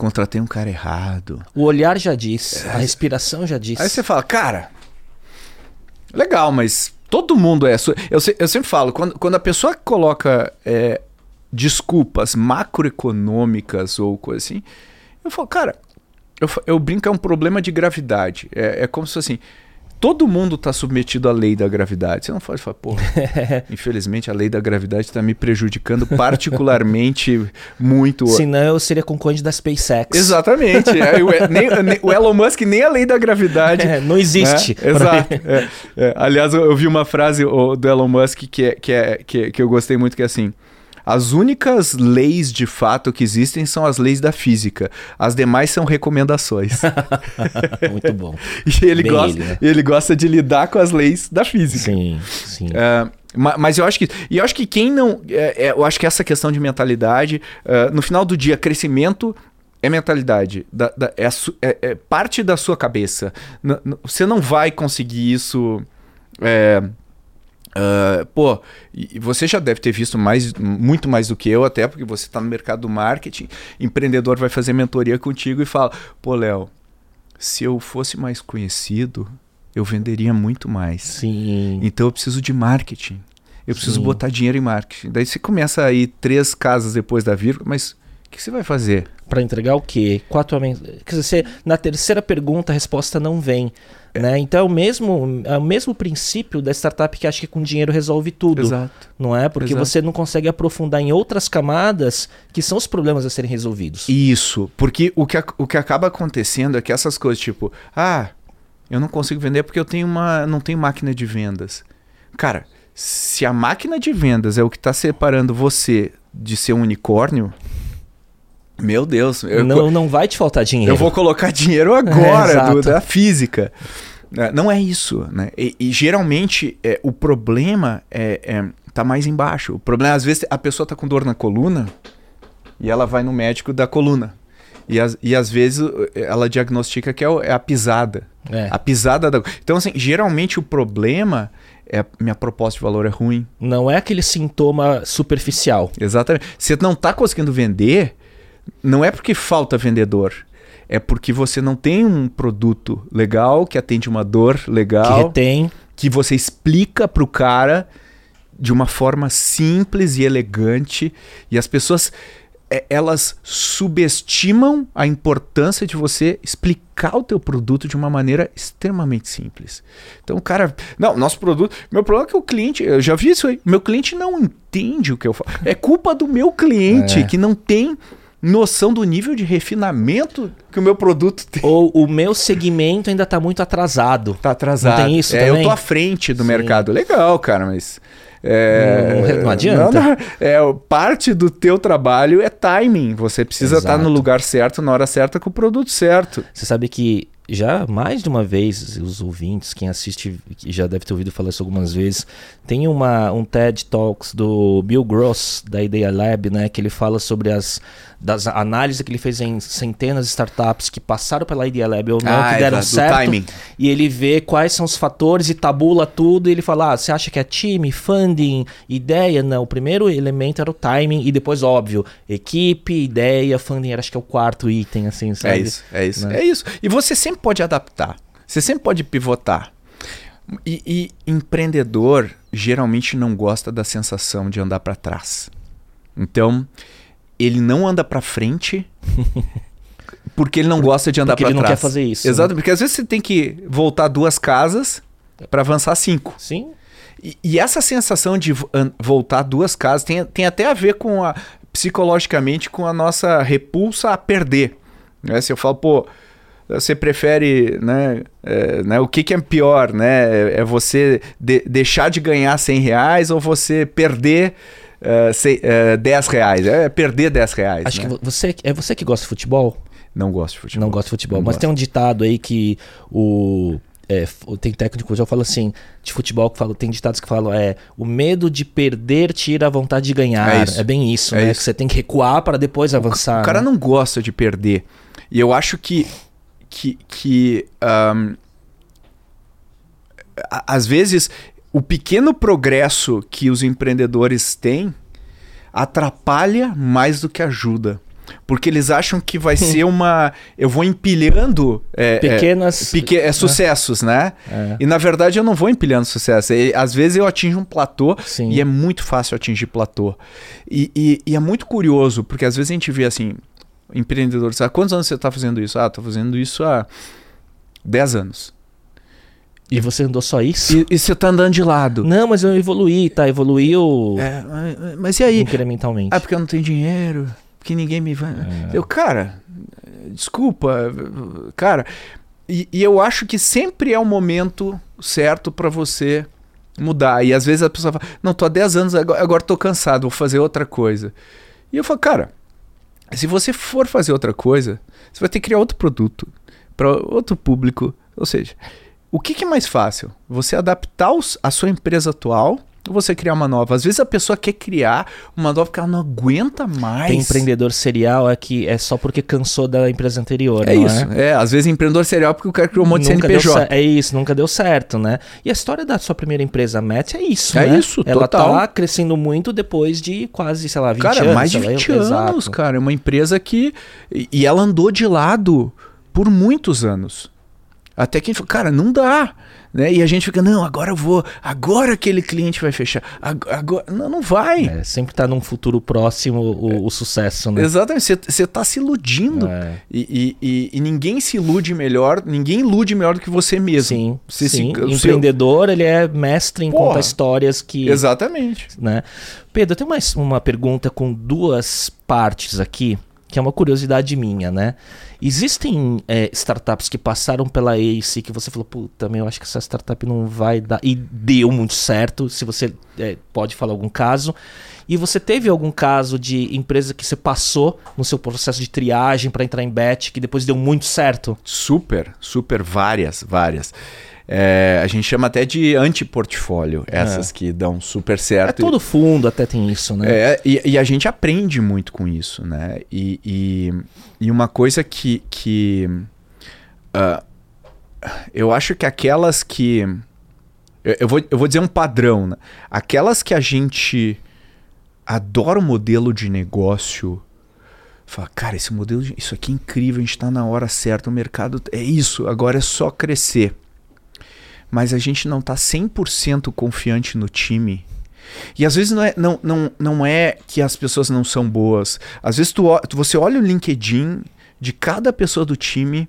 Contratei um cara errado. O olhar já diz, a respiração já diz. Aí você fala, cara, legal, mas todo mundo é. Eu, eu sempre falo, quando, quando a pessoa coloca é, desculpas macroeconômicas ou coisa assim, eu falo, cara, eu, eu brinco, é um problema de gravidade. É, é como se assim. Todo mundo está submetido à lei da gravidade. Você não pode falar, pô, infelizmente a lei da gravidade está me prejudicando particularmente muito. Senão eu seria concorrente da SpaceX. Exatamente. O, nem- nem- o Elon Musk nem a lei da gravidade. É, não existe. É, exato. É, é. Aliás, eu, vi uma frase do Elon Musk que, é, que, é, que, que eu gostei muito, que é assim. As únicas leis de fato que existem são as leis da física. As demais são recomendações. Muito bom. e ele Bem gosta, ele, né? ele gosta de lidar com as leis da física. Sim, sim. Ma- mas eu acho que e eu acho que quem não é, é, eu acho que essa questão de mentalidade é, no final do dia crescimento é mentalidade da- da- é, su- é- é parte da sua cabeça N- n- você não vai conseguir isso é, Uh, pô, você já deve ter visto mais, muito mais do que eu, até porque você está no mercado do marketing. Empreendedor vai fazer mentoria contigo e fala: pô, Léo, se eu fosse mais conhecido, eu venderia muito mais. Sim. Então eu preciso de marketing. Eu preciso Sim. botar dinheiro em marketing. Daí você começa aí três casas depois da vírgula, mas o que você vai fazer? Para entregar o quê? Qual a tua Quer dizer, você, na terceira pergunta a resposta não vem. É. Né? Então é o, mesmo, é o mesmo princípio da startup que acha que com dinheiro resolve tudo. Exato. Não é? Porque Exato. você não consegue aprofundar em outras camadas que são os problemas a serem resolvidos. Isso. Porque o que, o que acaba acontecendo é que essas coisas, tipo, ah, eu não consigo vender porque eu tenho uma, não tenho máquina de vendas. Cara, se a máquina de vendas é o que está separando você de ser um unicórnio, meu Deus. Eu, não, não vai te faltar dinheiro. Eu vou colocar dinheiro agora é, do, da física. É, não é isso, né? E, e geralmente é, o problema é, é, tá mais embaixo. O problema, às vezes, a pessoa tá com dor na coluna e ela vai no médico da coluna. E, as, e às vezes ela diagnostica que é, é a pisada. É. A pisada da. Então, assim, geralmente o problema é minha proposta de valor é ruim. Não é aquele sintoma superficial. Exatamente. Você não está conseguindo vender, não é porque falta vendedor. É porque você não tem um produto legal que atende uma dor legal. Que tem. Que você explica para o cara de uma forma simples e elegante. E as pessoas é, elas subestimam a importância de você explicar o teu produto de uma maneira extremamente simples. Então, o cara, não, nosso produto, meu problema é que o cliente, eu já vi isso aí, meu cliente não entende o que eu falo. É culpa do meu cliente é. que não tem noção do nível de refinamento que o meu produto tem. Ou o meu segmento ainda está muito atrasado. Está atrasado. Não tem isso é, também? Eu tô à frente do Sim. mercado. Legal, cara, mas é, não, não, adianta. Não, é, parte do teu trabalho é timing. Você precisa Exato. estar no lugar certo, na hora certa, com o produto certo. Você sabe que já mais de uma vez, os ouvintes, quem assiste, já deve ter ouvido falar isso algumas vezes, tem uma, um TED Talks do Bill Gross, da Idea Lab, né, que ele fala sobre as das análises que ele fez em centenas de startups que passaram pela Idea Lab ou não, ah, que deram exato, certo. Timing. E ele vê quais são os fatores e tabula tudo. E ele fala: ah, você acha que é time, funding, ideia? Não. O primeiro elemento era o timing e depois, óbvio, equipe, ideia, funding era acho que é o quarto item, assim, sabe? É isso, é isso. Né? É isso. E você sempre pode adaptar. Você sempre pode pivotar. E, e empreendedor geralmente não gosta da sensação de andar para trás. Então, ele não anda para frente porque ele não gosta de andar para trás. Porque ele não quer fazer isso. Exato, né? porque às vezes você tem que voltar duas casas para avançar cinco. Sim. E, e, essa sensação de voltar duas casas tem, tem até a ver com a psicologicamente com a nossa repulsa a perder. Né? Se eu falo, pô, você prefere, né, é, né o que, que é pior, né? É, é você de, deixar de ganhar 100 reais ou você perder uh, sei, uh, 10 reais. É perder 10 reais. Acho né? que você, é você que gosta de futebol? Não gosto de futebol. Não gosto de futebol. Não mas gosto. tem um ditado aí que o. É, tem técnico que eu falo assim, de futebol que fala, tem ditados que falam, é, o medo de perder tira a vontade de ganhar. É, é bem isso, é né? Isso. Que você tem que recuar para depois avançar. O cara né? não gosta de perder. E eu acho que que, que um, às vezes o pequeno progresso que os empreendedores têm atrapalha mais do que ajuda. Porque eles acham que vai ser uma. Eu vou empilhando. É, Pequenas. É, peque, é, sucessos, né? É. E na verdade eu não vou empilhando sucesso. E, às vezes eu atinjo um platô Sim. e é muito fácil atingir platô. E, e, e, é muito curioso, porque às vezes a gente vê assim: empreendedores, há quantos anos você está fazendo isso? Ah, estou fazendo isso há 10 anos. E você andou só isso? E, e você tá andando de lado. Não, mas eu evoluí, tá? Evoluiu. É, mas, mas e aí? Incrementalmente. Ah, porque eu não tenho dinheiro, porque ninguém me vai. É. Eu, cara, desculpa, cara. E, e, eu acho que sempre é o momento certo para você mudar. E às vezes a pessoa fala: Não, tô há 10 anos, agora, agora tô cansado, vou fazer outra coisa. E eu falo: Cara, se você for fazer outra coisa, você vai ter que criar outro produto para outro público. Ou seja, o que, que, é mais fácil? Você adaptar os, a sua empresa atual ou você criar uma nova. Às vezes a pessoa quer criar uma nova porque ela não aguenta mais. Tem empreendedor serial é que é só porque cansou da empresa anterior, É isso. É? É? às vezes empreendedor serial porque o cara criou um monte de Nunca deu CNPJ. É isso, nunca deu certo, né? E a história da sua primeira empresa, a Met, é isso, É né? isso, Ela total. tá crescendo muito depois de quase, sei lá, 20 Cara, anos. mais de sei lá, 20 anos, exato. cara. É uma empresa que. E ela andou de lado por muitos anos. Até que a gente falou, cara, não dá. Né? E a gente fica, não, agora eu vou, agora aquele cliente vai fechar. Ag- Agora, não, não vai. É, sempre tá num futuro próximo o, o sucesso, né? Exatamente, você- você tá se iludindo. É. E, e- e- ninguém se ilude melhor, ninguém ilude melhor do que você mesmo. Sim, Você se- sim. o seu- Empreendedor, ele é mestre em Porra. contar histórias que... Exatamente. né? Pedro, eu tenho mais uma pergunta com duas partes aqui, que é uma curiosidade minha, né? Existem é, startups que passaram pela ACE que você falou, puta, meu, acho que essa startup não vai dar. E deu muito certo, se você é, pode falar algum caso. E você teve algum caso de empresa que você passou no seu processo de triagem para entrar em bet, que depois deu muito certo? Super, super, várias, várias. É, a gente chama até de anti-portfólio, essas que dão super É certo. todo fundo até tem isso, né? É, e, e a gente aprende muito com isso, né? E, e, e uma coisa que, que ah, eu acho que aquelas que. Eu, eu vou, eu vou dizer um padrão, né? Aquelas que a gente adora o modelo de negócio. Fala, cara, esse modelo, de, isso aqui é incrível, a gente está na hora certa, o mercado é isso, agora é só crescer. Mas a gente não está 100% confiante no time. E às vezes não é, não, não, não é que as pessoas não são boas. Às vezes tu, você olha o LinkedIn de cada pessoa do time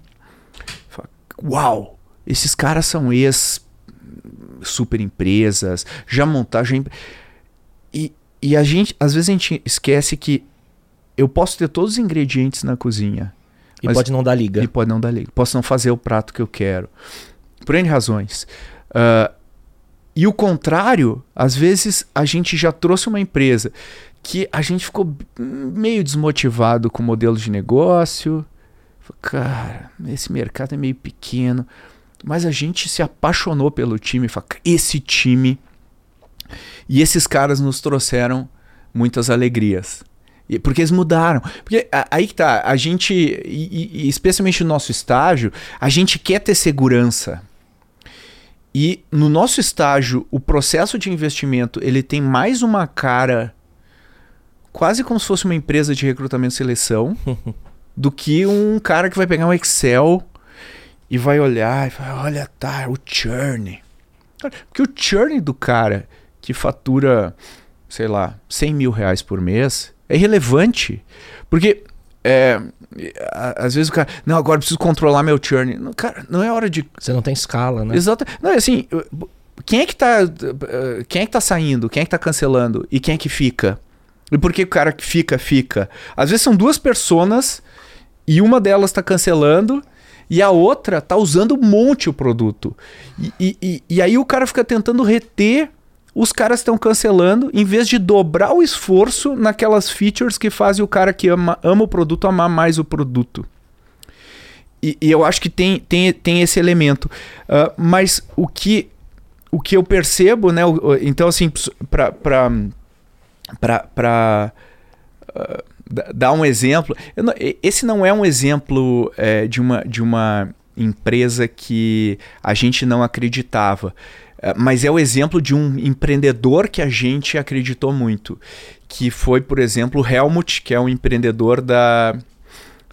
fala, uau, esses caras são ex super empresas, já montaram. Já... em-" E, e a gente, às vezes a gente esquece que eu posso ter todos os ingredientes na cozinha. E Mas- pode não dar liga. E pode não dar liga. Posso não fazer o prato que eu quero. Por N razões. Ah, e o contrário, às vezes a gente já trouxe uma empresa que a gente ficou meio desmotivado com o modelo de negócio. Cara, esse mercado é meio pequeno. Mas a gente se apaixonou pelo time. Esse time. E esses caras nos trouxeram muitas alegrias. Porque eles mudaram. Porque aí que tá, a gente, e- e especialmente no nosso estágio, a gente quer ter segurança. E no nosso estágio, o processo de investimento, ele tem mais uma cara quase como se fosse uma empresa de recrutamento e seleção do que um cara que vai pegar um Excel e vai olhar e falar, olha, tá, o churn. Porque o churn do cara que fatura, sei lá, 100 mil reais por mês é irrelevante. Porque é, às vezes o cara, não, agora eu preciso controlar meu churn. Não, cara, não é hora de Você não tem escala, né? Exato. Não, é assim, quem é que tá. uh, Quem é que tá saindo? Quem é que tá cancelando? E quem é que fica? E por que o cara que fica, fica? Às vezes são duas personas e uma delas tá cancelando e a outra tá usando um monte o produto. E, e, e- e aí o cara fica tentando reter os caras estão cancelando, em vez de dobrar o esforço naquelas features que fazem o cara que ama, ama o produto amar mais o produto. E, e eu acho que tem, tem, tem esse elemento. Ah, mas o que, o que eu percebo, né? o- então, assim, para para dar um exemplo, não- esse não é um exemplo é, de, uma, de uma empresa que a gente não acreditava. É, Mas é o exemplo de um empreendedor que a gente acreditou muito. Que foi, por exemplo, o Helmut, que é um empreendedor da,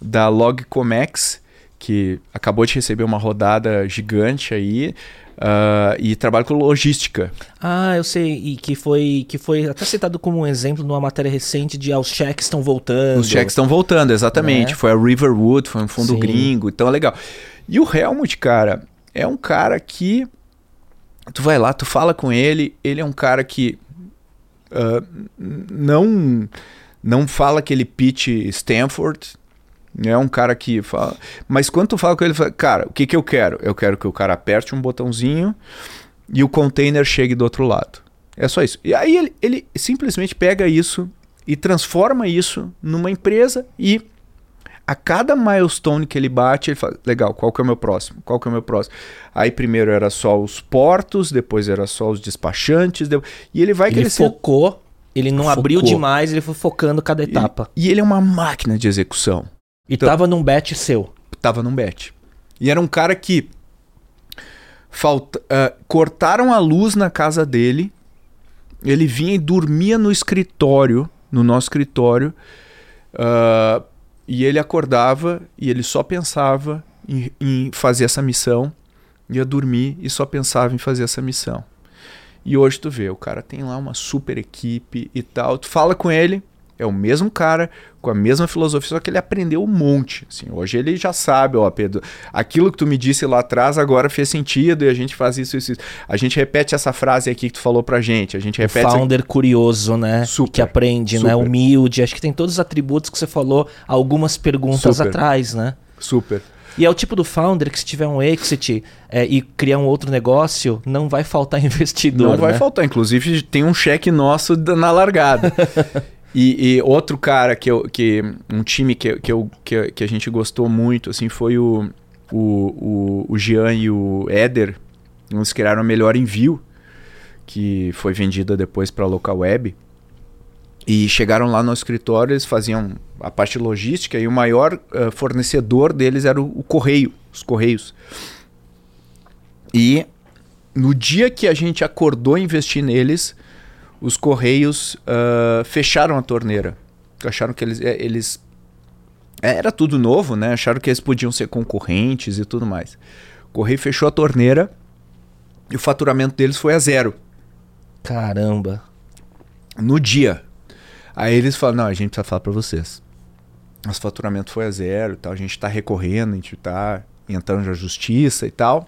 da Logcomex, que acabou de receber uma rodada gigante aí ah, e trabalha com logística. Ah, eu sei, e que foi, que foi até citado como um exemplo numa matéria recente de ah, os cheques estão voltando. Os cheques estão voltando, exatamente. Né? Foi a Riverwood, foi um fundo Sim. gringo, então é legal. E o Helmut, cara, é um cara que. Tu vai lá, tu fala com ele, ele é um cara que. n- não não fala aquele pitch Stanford, é um cara que fala. Mas quando tu fala com ele, fala, cara, o que, que eu quero? Eu quero que o cara aperte um botãozinho e o container chegue do outro lado. É só isso. E aí ele, ele simplesmente pega isso e transforma isso numa empresa e a cada milestone que ele bate, ele fala, legal, qual que é o meu próximo? Qual que é o meu próximo? Aí primeiro era só os portos, depois era só os despachantes, e ele vai ele crescendo. focou, ele não Focou. abriu demais, ele foi focando cada etapa. E ele é uma máquina de execução. E Então- tava num bet seu. Tava num bet. E era um cara que falta, ah, cortaram a luz na casa dele. Ele vinha e dormia no escritório, no nosso escritório. ah, e ele acordava e ele só pensava em, em fazer essa missão. Ia dormir e só pensava em fazer essa missão. E hoje tu vê, o cara tem lá uma super equipe e tal. Tu fala com ele, é o mesmo cara, com a mesma filosofia, só que ele aprendeu um monte. Assim, hoje ele já sabe, ó, Pedro, aquilo que tu me disse lá atrás agora fez sentido e a gente faz isso, isso, isso. A gente repete essa frase aqui que tu falou pra gente. A gente O repete. founder curioso, né? Super, que aprende, né? super. Humilde. Acho que tem todos os atributos que você falou algumas perguntas Super. atrás, né? Super. E é o tipo do founder que se tiver um exit é, e criar um outro negócio, não vai faltar investidor, Não vai né? faltar. Inclusive, tem um cheque nosso na largada. e, e outro cara que eu, que um time que, que, eu, que, que a gente gostou muito, assim, foi o, o, o, o Jean e o Éder. Eles criaram a Melhor Envio, que foi vendida depois para a Local Web. E chegaram lá no escritório, eles faziam a parte logística e o maior eh, fornecedor deles era o, o correio, os correios. E no dia que a gente acordou investir neles, os correios ah, fecharam a torneira. Acharam que eles, eh, eles era tudo novo, né? Acharam que eles podiam ser concorrentes e tudo mais. O correio fechou a torneira e o faturamento deles foi a zero Caramba. no dia. Aí eles falam, não, a gente precisa falar para vocês. Nosso faturamento foi a zero e tal, a gente está recorrendo, a gente está entrando na justiça e tal,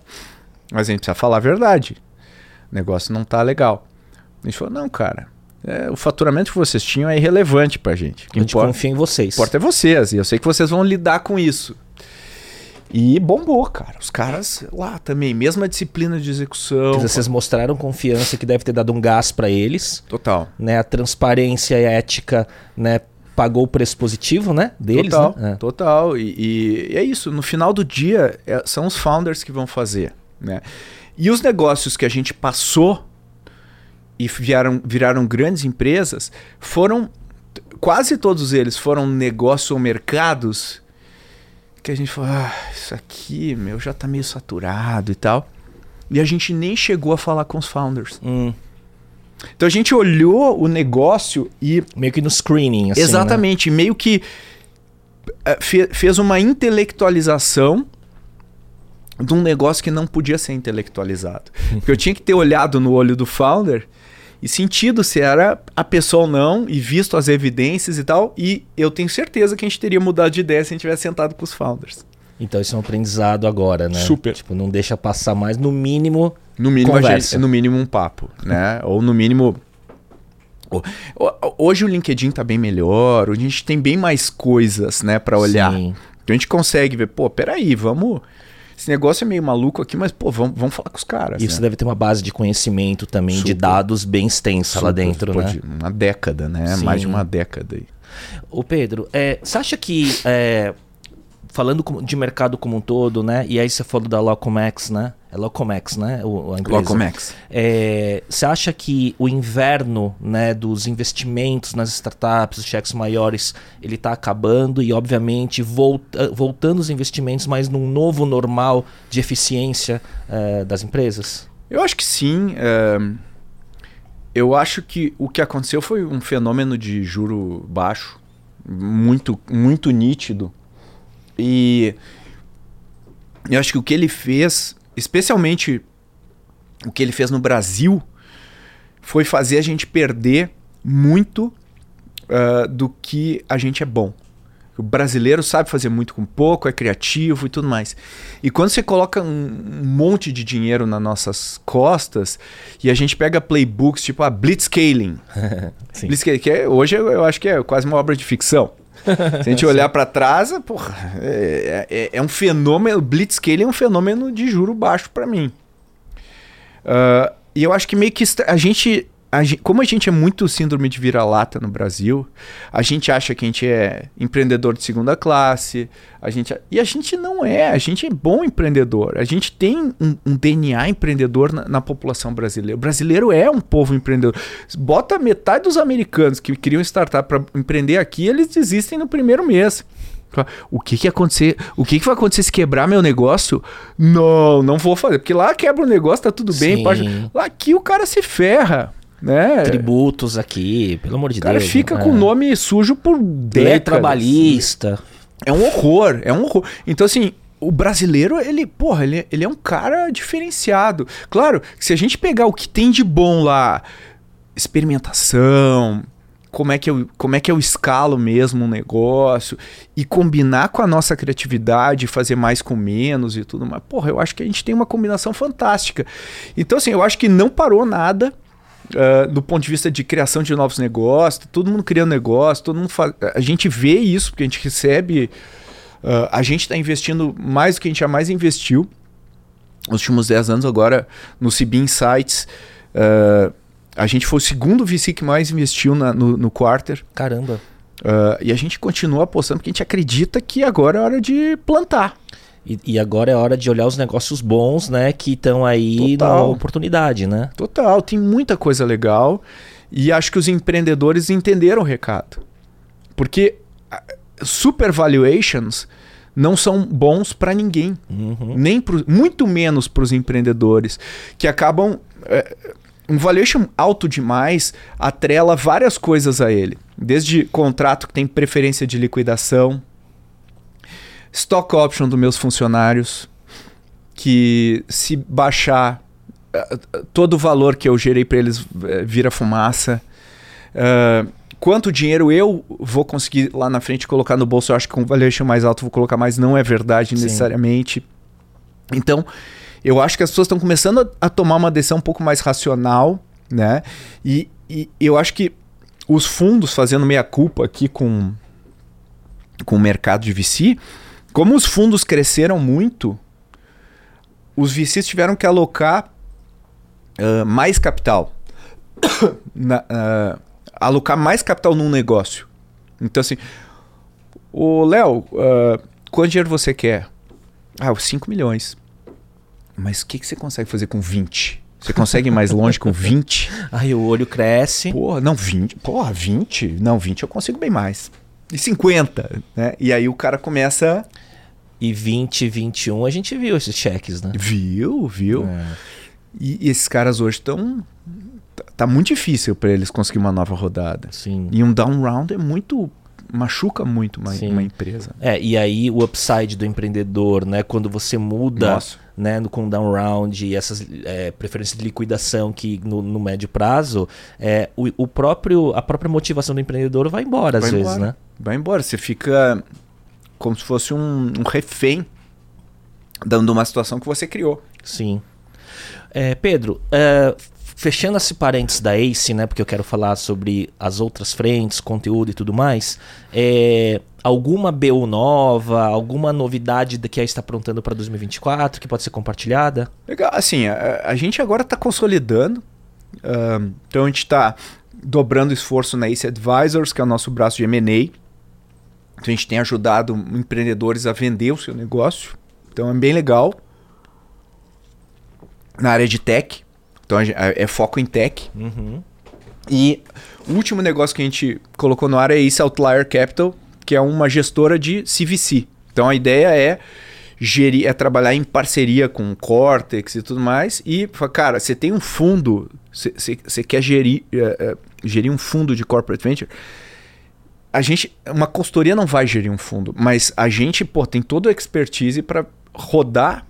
mas a gente precisa falar a verdade. O negócio não tá legal. A gente falou, não, cara, é, o faturamento que vocês tinham é irrelevante pra gente. A gente confia em vocês. importa é vocês, e eu sei que vocês vão lidar com isso. E bombou, cara. Os caras lá também, mesma disciplina de execução. Dizer, Vocês mostraram confiança que deve ter dado um gás para eles, Total. né? A transparência e a ética, né? Pagou o preço positivo, né? Deles, total, né? É. total. E, e- e é isso. No final do dia, é- são os founders que vão fazer. Né? E os negócios que a gente passou e viraram, viraram grandes empresas foram. Quase todos eles foram negócios ou mercados que a gente falou: ah, isso aqui, meu, já tá meio saturado e tal. E a gente nem chegou a falar com os founders. Hum, Então a gente olhou o negócio e meio que no screening, assim, né? Exatamente, meio que eh, fe- fez uma intelectualização de um negócio que não podia ser intelectualizado. Porque eu tinha que ter olhado no olho do founder e sentido se era a pessoa ou não, e visto as evidências e tal, e eu tenho certeza que a gente teria mudado de ideia se a gente tivesse sentado com os founders. Então isso é um aprendizado agora, né? Super. Tipo, não deixa passar mais, no mínimo... No mínimo, gente, no mínimo um papo, né? Ou no mínimo. Hoje o LinkedIn tá bem melhor, hoje a gente tem bem mais coisas, né, para olhar. Sim. Então a gente consegue ver, pô, peraí, vamos. Esse negócio é meio maluco aqui, mas, pô, vamos, vamos falar com os caras. E você né? deve ter uma base de conhecimento também, de Super. dados bem extensa lá Super, dentro, pô, né? de Uma década, né? Sim. Mais de uma década aí. Ô Pedro, é, você acha que, é, falando de mercado como um todo, né? E aí você falou da Locomex, né? É Locomex, né? O, a empresa. Locomex. É, você acha que o inverno né, dos investimentos nas startups, os cheques maiores, ele está acabando e, obviamente, volta, voltando os investimentos, mas num novo normal de eficiência é, das empresas? Eu acho que sim. é, Eu acho que o que aconteceu foi um fenômeno de juro baixo, muito, muito nítido. E eu acho que o que ele fez, especialmente o que ele fez no Brasil, foi fazer a gente perder muito ah, do que a gente é bom. O brasileiro sabe fazer muito com pouco, é criativo e tudo mais. E quando você coloca um, monte de dinheiro nas nossas costas e a gente pega playbooks tipo a Blitzscaling. Blitzscaling que é- hoje eu acho que é quase uma obra de ficção. Se a gente olhar para trás, porra, é, é- é um fenômeno. O Blitzscaling é um fenômeno de juro baixo para mim. Ah, e eu acho que meio que a gente a gente, como a gente é muito síndrome de vira-lata no Brasil, a gente acha que a gente é empreendedor de segunda classe, a gente, e a gente não é, a gente é bom empreendedor, a gente tem um, um DNA empreendedor na, na, população brasileira. O brasileiro é um povo empreendedor. Bota metade dos americanos que queriam startup para empreender aqui, eles desistem no primeiro mês. O que que acontecer? O que que vai acontecer se quebrar meu negócio? Não, não vou fazer, porque lá quebra o negócio, tá tudo bem. Lá aqui o cara se ferra né? Tributos aqui, pelo amor de o cara Deus. fica né? com o nome sujo por décadas. Lei trabalhista. É um horror, é um horror. Então, assim, o brasileiro, ele, porra, ele, ele é um cara diferenciado. Claro, se a gente pegar o que tem de bom lá, experimentação, como é que eu, como é que eu escalo mesmo um negócio e combinar com a nossa criatividade, fazer mais com menos e tudo mais. Porra, eu acho que a gente tem uma combinação fantástica. Então, assim, eu acho que não parou nada. Uh, do ponto de vista de criação de novos negócios, todo mundo criando negócio, todo mundo faz... a gente vê isso porque a gente recebe, uh, a gente está investindo mais do que a gente jamais investiu nos últimos 10 anos agora no CB Insights. Uh, a gente foi o segundo VC que mais investiu na, no, no quarter. Caramba. e a gente continua apostando porque a gente acredita que agora é hora de plantar. E, e, agora é hora de olhar os negócios bons, né? Que estão aí Total. na oportunidade, né? Total, tem muita coisa legal. E acho que os empreendedores entenderam o recado. Porque super valuations não são bons para ninguém. Uhum. Nem pro, muito menos para os empreendedores. Que acabam. É, um valuation alto demais atrela várias coisas a ele. Desde contrato que tem preferência de liquidação stock option dos meus funcionários, que se baixar eh, todo o valor que eu gerei para eles eh, vira fumaça. Uh, quanto dinheiro eu vou conseguir lá na frente colocar no bolso? Eu acho que com valuation mais alto vou colocar mais, não é verdade Sim. necessariamente. Então, eu acho que as pessoas estão começando a, a, tomar uma decisão um pouco mais racional, né? E, e eu acho que os fundos fazendo meia culpa aqui com, com o mercado de VC, como os fundos cresceram muito, os VCs tiveram que alocar uh, mais capital. Na, uh, alocar mais capital num negócio. Então, assim, o Léo, uh, quanto dinheiro você quer? Ah, 5 milhões. Mas o que, que você consegue fazer com 20? Você consegue ir mais longe com 20? Aí o olho cresce. Porra, não, 20. Porra, 20? Não, 20 eu consigo bem mais e 50, né? E aí o cara começa. E 20, 21, a gente viu esses cheques, né? Viu, viu. É. E, e, esses caras hoje estão. Tá, tá muito difícil para eles conseguir uma nova rodada. Sim. E um down round é muito machuca muito uma, uma, empresa. É, e aí o upside do empreendedor, né? Quando você muda Nossa. Né, no, com down round e essas é, preferências de liquidação que no, no médio prazo, é, o, o, próprio, a própria motivação do empreendedor vai embora vai às embora. vezes, né? Vai embora. Você fica como se fosse um, um refém dando uma situação que você criou. Sim. É, Pedro, é, fechando esse parênteses da ACE, né, porque eu quero falar sobre as outras frentes, conteúdo e tudo mais, é, alguma BU nova, alguma novidade que a está aprontando para 2024 que pode ser compartilhada? Legal, assim, a, a gente agora está consolidando, uh, então a gente está dobrando esforço na ACE Advisors, que é o nosso braço de M&A, então a gente tem ajudado empreendedores a vender o seu negócio, então é bem legal. Na área de tech, então é, é foco em tech. Uhum. E o último negócio que a gente colocou no ar é esse Outlier Capital, que é uma gestora de CVC. Então a ideia é gerir, é trabalhar em parceria com Cortex e tudo mais. E, cara, você tem um fundo, você quer gerir, é, é, gerir um fundo de corporate venture. A gente, uma consultoria não vai gerir um fundo, mas a gente, pô, tem toda a expertise para rodar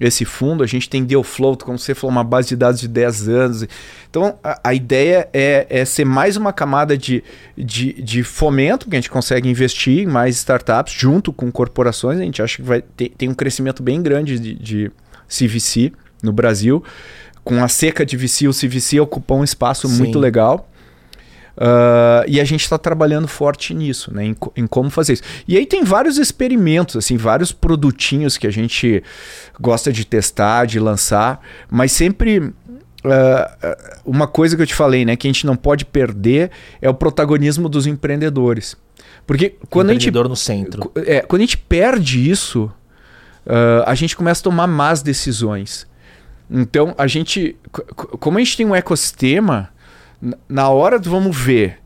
esse fundo, a gente tem deal float, como você falou, uma base de dados de 10 anos. Então, a, a ideia é, é, ser mais uma camada de, de, de, fomento, que a gente consegue investir em mais startups junto com corporações. A gente acha que vai ter, tem um crescimento bem grande de, de CVC no Brasil. Com a seca de VC, o CVC ocupou um espaço Sim. muito legal. Uh, e a gente está trabalhando forte nisso, né? Em, em, como fazer isso. E aí tem vários experimentos, assim, vários produtinhos que a gente gosta de testar, de lançar, mas sempre uh, uma coisa que eu te falei, né, que a gente não pode perder é o protagonismo dos empreendedores. Porque quando a gente no centro. É, quando a gente perde isso, uh, a gente começa a tomar más decisões. Então, a gente, como a gente tem um ecossistema, na hora do vamos ver,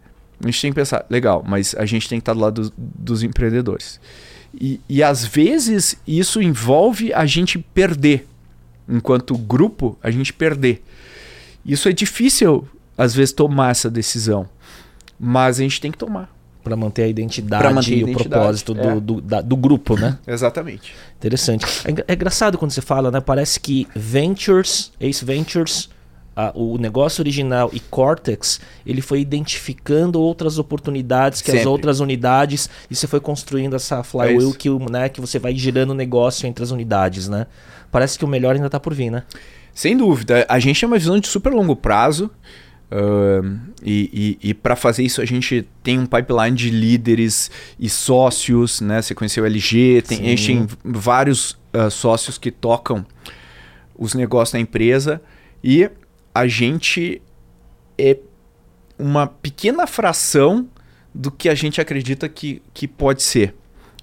a gente tem que pensar, legal, mas a gente tem que estar do lado dos, dos empreendedores. E, e às vezes isso envolve a gente perder enquanto grupo, a gente perder. Isso é difícil, às vezes, tomar essa decisão. Mas a gente tem que tomar. Para manter a identidade manter a e o propósito é. do, do, da, do, grupo, né? Exatamente. Interessante. É, é, engraçado quando você fala, né? Parece que Ventures, Ace Ventures, o negócio original e Cortex, ele foi identificando outras oportunidades que Sempre. as outras unidades e você foi construindo essa flywheel é que, né, que você vai girando o negócio entre as unidades, né? parece que o melhor ainda está por vir, né? Sem dúvida. A gente tem uma visão de super longo prazo. Uh, e, e, e para fazer isso a gente tem um pipeline de líderes e sócios, né? Você conheceu o LG, tem, a gente tem vários uh, sócios que tocam os negócios da empresa e a gente é uma pequena fração do que a gente acredita que, que pode ser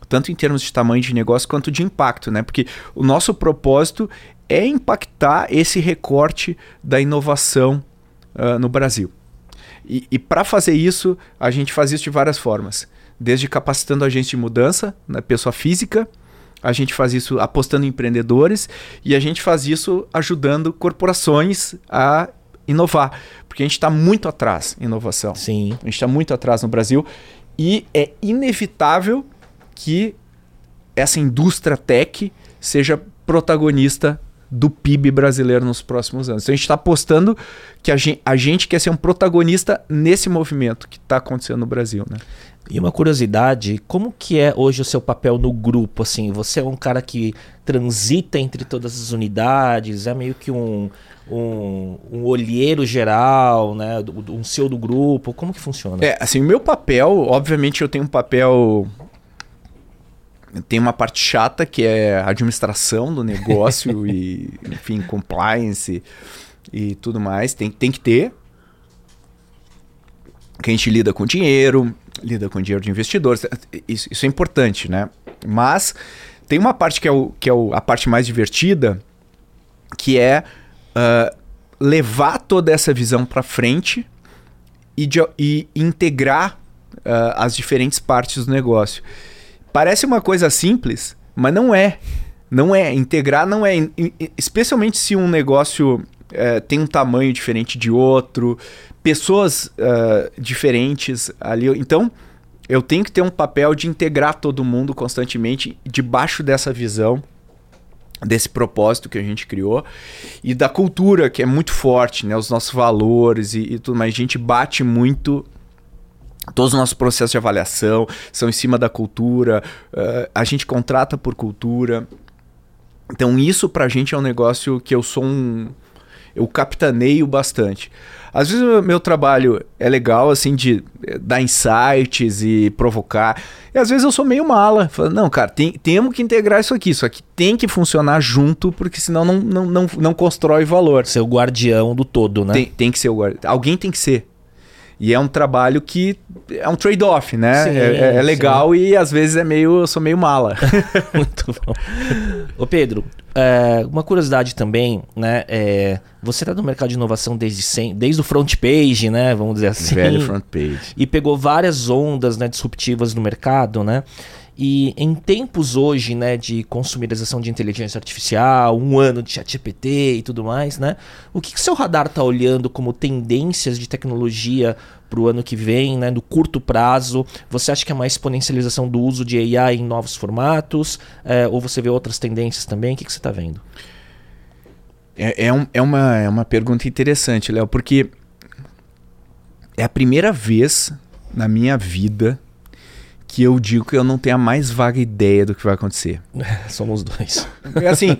tanto em termos de tamanho de negócio quanto de impacto, né? Porque o nosso propósito é impactar esse recorte da inovação uh, no Brasil. E, e para fazer isso, a gente faz isso de várias formas. Desde capacitando agentes de mudança, na né, pessoa física, a gente faz isso apostando em empreendedores e a gente faz isso ajudando corporações a inovar. Porque a gente está muito atrás em inovação. Sim. A gente está muito atrás no Brasil e é inevitável que essa indústria tech seja protagonista do PIB brasileiro nos próximos anos. Então a gente está apostando que a gente, a gente, quer ser um protagonista nesse movimento que está acontecendo no Brasil, né? E uma curiosidade, como que é hoje o seu papel no grupo? Assim, você é um cara que transita entre todas as unidades, é meio que um, um, um olheiro geral, né? Um CEO do grupo, como que funciona? É, assim, o meu papel, obviamente eu tenho um papel tem uma parte chata que é administração do negócio e, enfim, compliance e tudo mais. Tem, tem que ter. Que a gente lida com dinheiro, lida com dinheiro de investidores. Isso, isso é importante, né? Mas tem uma parte que é, o, que é o, a parte mais divertida, que é uh, levar toda essa visão para frente e, de, e integrar uh, as diferentes partes do negócio. Parece uma coisa simples, mas não é. Não é. Integrar não é. Especialmente se um negócio é, tem um tamanho diferente de outro, pessoas uh, diferentes ali. Então, eu tenho que ter um papel de integrar todo mundo constantemente debaixo dessa visão desse propósito que a gente criou e da cultura que é muito forte, né? Os nossos valores e, e tudo mais. A gente bate muito Todos os nossos processos de avaliação são em cima da cultura, uh, a gente contrata por cultura. Então, isso pra gente é um negócio que eu sou um. Eu capitaneio bastante. Às vezes o meu trabalho é legal, assim, de eh, dar insights e provocar. E às vezes eu sou meio mala. Falando, não, cara, tem, temos que integrar isso aqui. Isso aqui tem que funcionar junto, porque senão não, não, não, não constrói valor. Ser o guardião do todo, né? Tem, tem que ser o guardião. Alguém tem que ser. E é um trabalho que é um trade-off, né? Sim, é, é, é legal sim. e às vezes é meio. Eu sou meio mala. Muito bom. Ô Pedro, é, uma curiosidade também, né? É, você está no mercado de inovação desde, sem, desde o front page, né? Vamos dizer assim. Velho front page. E pegou várias ondas né, disruptivas no mercado, né? E em tempos hoje, né, de consumerização de inteligência artificial, um ano de ChatGPT e tudo mais, né? O que, que seu radar está olhando como tendências de tecnologia para o ano que vem, né, no curto prazo? Você acha que é uma exponencialização do uso de AI em novos formatos? É, ou você vê outras tendências também? O que, que você está vendo? É, é, um, é, uma, é uma pergunta interessante, Léo, porque é a primeira vez na minha vida que eu digo que eu não tenho a mais vaga ideia do que vai acontecer. Somos dois. É assim,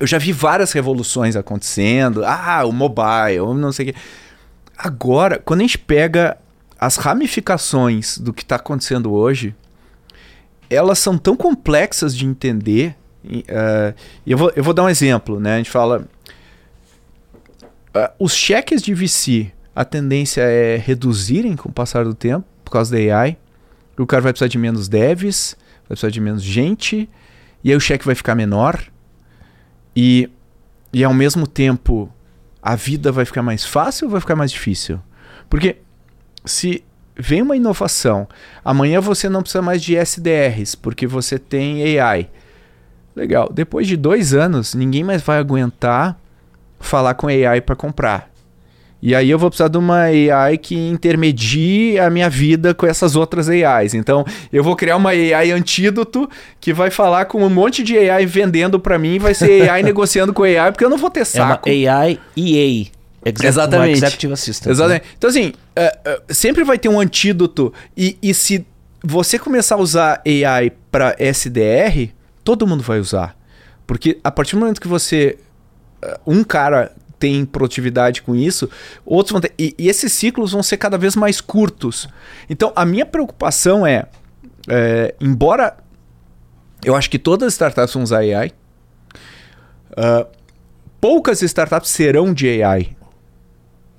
eu já vi várias revoluções acontecendo. Ah, o mobile, não sei o quê. Agora, quando a gente pega as ramificações do que está acontecendo hoje, elas são tão complexas de entender. Uh, eu, vou, eu vou dar um exemplo, né? A gente fala. uh, os cheques de VC, a tendência é reduzirem com o passar do tempo, por causa da AI. O cara vai precisar de menos devs, vai precisar de menos gente, e aí o cheque vai ficar menor. E, e ao mesmo tempo, a vida vai ficar mais fácil ou vai ficar mais difícil? Porque se vem uma inovação, amanhã você não precisa mais de SDRs, porque você tem AI. Legal. Depois de dois anos, ninguém mais vai aguentar falar com AI para comprar. E aí eu vou precisar de uma AI que intermedie a minha vida com essas outras AIs. Então, eu vou criar uma AI antídoto que vai falar com um monte de AI vendendo para mim, vai ser AI negociando com AI, porque eu não vou ter saco. É uma AI EA. Exec Exatamente. Executive Assistant. Exatamente. Né? Então, assim, uh, uh, sempre vai ter um antídoto. E, e se você começar a usar AI para SDR, todo mundo vai usar. Porque a partir do momento que você. Uh, um cara tem produtividade com isso, outros vão ter. E, e, esses ciclos vão ser cada vez mais curtos. Então, a minha preocupação é, é embora eu acho que todas as startups vão usar AI, uh, poucas startups serão de AI.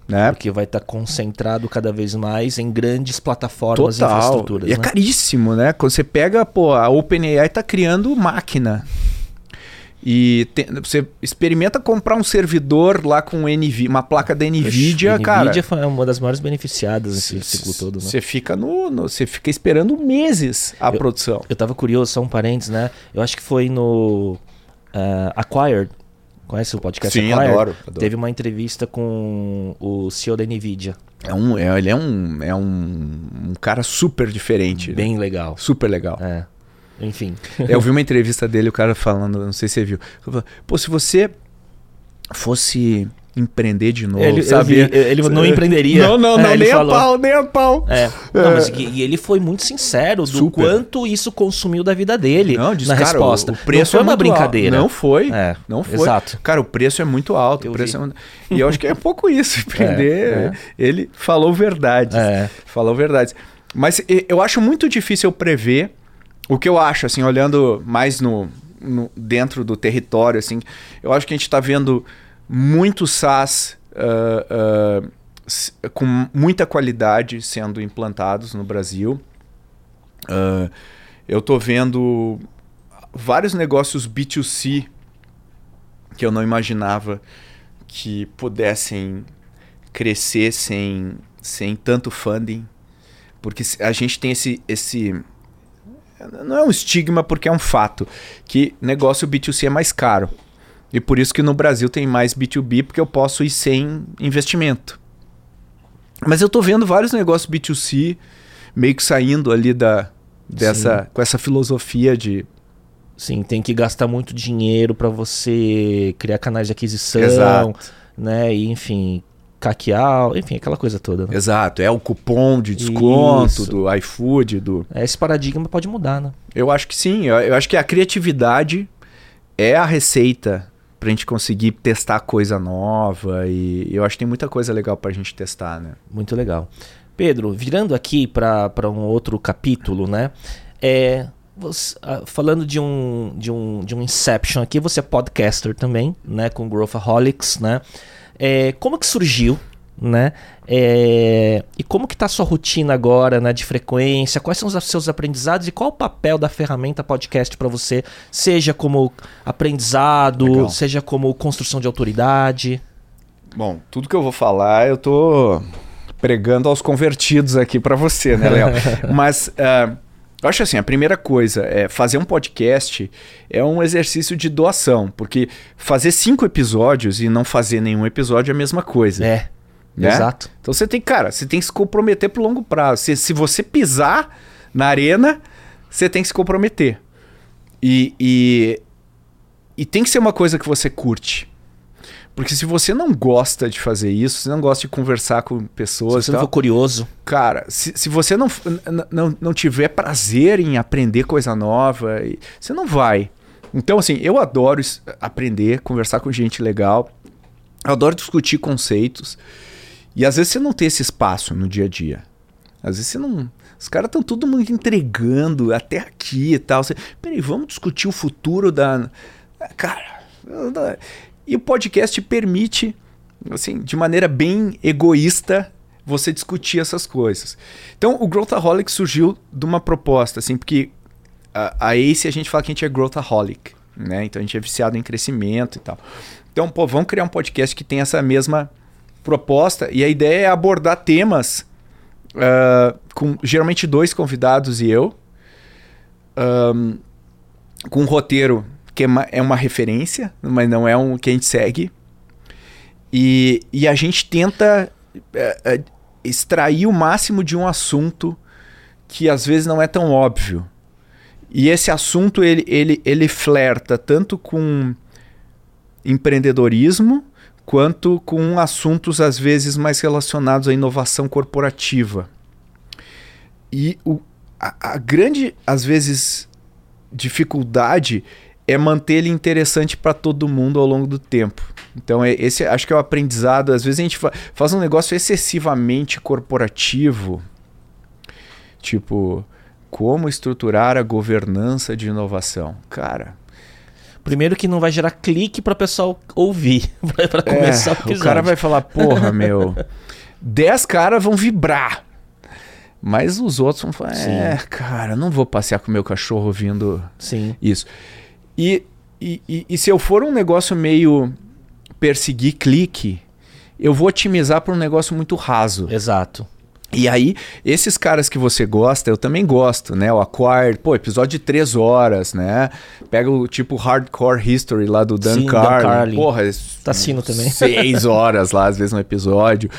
Né? Porque vai estar tá concentrado cada vez mais em grandes plataformas Total. e infraestruturas. E é né? caríssimo, né? Quando você pega, pô, a OpenAI está criando máquina. E tem, você experimenta comprar um servidor lá com NV, uma placa da Nvidia, Oxe, cara. Nvidia foi uma das maiores beneficiadas nesse ciclo todo, né? Você fica no, no, você fica esperando meses a eu, produção. Eu tava curioso, só um parênteses, né? Eu acho que foi no uh, Acquired. Conhece o podcast Sim, Acquired? adoro, adoro. Teve uma entrevista com o CEO da Nvidia. É um, é, ele é um, é um, um cara super diferente. Bem né? legal. Super legal. É. Enfim. eu vi uma entrevista dele, o cara falando, não sei se você viu. Pô, se você fosse empreender de novo, ele? Vi, ele não empreenderia. Não, não, não, é, nem falou. a pau, nem a pau. É. Não, mas e ele foi muito sincero do Super. quanto isso consumiu da vida dele não, diz, na cara, resposta. O preço não foi é uma brincadeira. Alto. Não foi. É, não foi. Exato. Cara, o preço é muito alto. Eu o preço é muito... E eu acho que é pouco isso, empreender. É, é. Ele falou verdade. É. Falou verdade. Mas eu acho muito difícil prever o que eu acho, assim, olhando mais no, no dentro do território, assim, eu acho que a gente está vendo muito SaaS uh, uh, com muita qualidade sendo implantados no Brasil. Uh, eu estou vendo vários negócios B2C que eu não imaginava que pudessem crescer sem, sem tanto funding, porque a gente tem esse, esse não é um estigma porque é um fato que negócio B2C é mais caro. E por isso que no Brasil tem mais B2B porque eu posso ir sem investimento. Mas eu tô vendo vários negócios B2C meio que saindo ali da dessa Sim. com essa filosofia de Sim, tem que gastar muito dinheiro para você criar canais de aquisição, Exato. né? E enfim, caquear, enfim, aquela coisa toda. Né? Exato, é o cupom de desconto Isso. do iFood, do. Esse paradigma pode mudar, né? Eu acho que sim. Eu, acho que a criatividade é a receita pra gente conseguir testar coisa nova e eu acho que tem muita coisa legal pra gente testar, né? Muito legal. Pedro, virando aqui para um outro capítulo, né? É, você, uh, falando de um, de, um, de um Inception aqui, você é podcaster também, né? Com Growthaholics, né? É, como que surgiu, né? É, e como que está a sua rotina agora, né? De frequência? Quais são os seus aprendizados e qual o papel da ferramenta podcast para você? Seja como aprendizado, Legal. seja como construção de autoridade. Bom, tudo que eu vou falar, eu tô pregando aos convertidos aqui para você, né, Léo? Mas uh, eu acho assim, a primeira coisa é fazer um podcast é um exercício de doação, porque fazer cinco episódios e não fazer nenhum episódio é a mesma coisa. É. Né? Exato. Então você tem, cara, você tem que se comprometer pro longo prazo. Se, se você pisar na arena, você tem que se comprometer. E, e, e tem que ser uma coisa que você curte. Porque se você não gosta de fazer isso, se não gosta de conversar com pessoas. Se você não for curioso. Cara, se, se você não, não, não tiver prazer em aprender coisa nova, você não vai. Então, assim, eu adoro aprender, conversar com gente legal. Eu adoro discutir conceitos. E às vezes você não tem esse espaço no dia a dia. Às vezes você não. Os caras estão todo mundo entregando até aqui e tal. Você, Peraí, vamos discutir o futuro da. Cara. E o podcast permite assim, de maneira bem egoísta, você discutir essas coisas. Então, o Growthaholic surgiu de uma proposta, assim, porque a, a ACE a gente fala que a gente é Growthaholic, né? Então a gente é viciado em crescimento e tal. Então, pô, vamos criar um podcast que tem essa mesma proposta e a ideia é abordar temas uh, com geralmente dois convidados e eu, um, com um roteiro que é uma, é uma referência, mas não é um que a gente segue. E, e a gente tenta uh, uh, extrair o máximo de um assunto que às vezes não é tão óbvio. E esse assunto ele, ele, ele flerta tanto com empreendedorismo quanto com assuntos às vezes mais relacionados à inovação corporativa. E o, a, a grande, às vezes, dificuldade é manter ele interessante para todo mundo ao longo do tempo. Então, é, esse acho que é o aprendizado. Às vezes a gente fa faz um negócio excessivamente corporativo, tipo, como estruturar a governança de inovação. Cara. Primeiro que não vai gerar clique para o pessoal ouvir, para começar é, o episódio. O cara vai falar, porra, meu, 10 caras vão vibrar. Mas os outros vão falar, Sim. é, cara, não vou passear com meu cachorro ouvindo Sim. isso. E, e, e, e se eu for um negócio meio perseguir clique, eu vou otimizar para um negócio muito raso. Exato. E aí, esses caras que você gosta, eu também gosto, né? O Acquired, pô, episódio de três horas, né? Pega o tipo Hardcore History lá do Dan Sim, Carlin. Dan Carlin. Porra, tá sino também. Seis horas lá, às vezes, no episódio.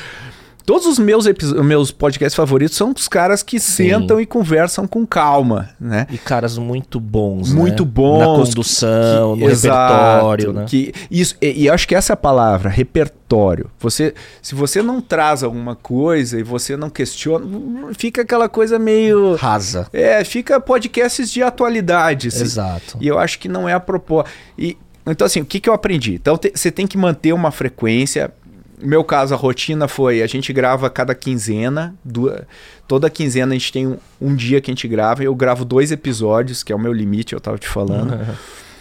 Todos os meus, meus podcasts favoritos são os caras que Sim. sentam e conversam com calma, né? E caras muito bons, Muito né? bons. Na condução, que, no exato, repertório, né? Que, isso, e, e acho que essa é a palavra, repertório. Você, se você não traz alguma coisa e você não questiona, fica aquela coisa meio... Rasa. É, fica podcasts de atualidade. Assim. Exato. E eu acho que não é a proposta. E, então, assim, o que, que eu aprendi? Então, te, você tem que manter uma frequência no meu caso, a rotina foi: a gente grava cada quinzena. Duas, toda quinzena a gente tem um, um, dia que a gente grava. Eu gravo dois episódios, que é o meu limite, eu tava te falando. Uhum.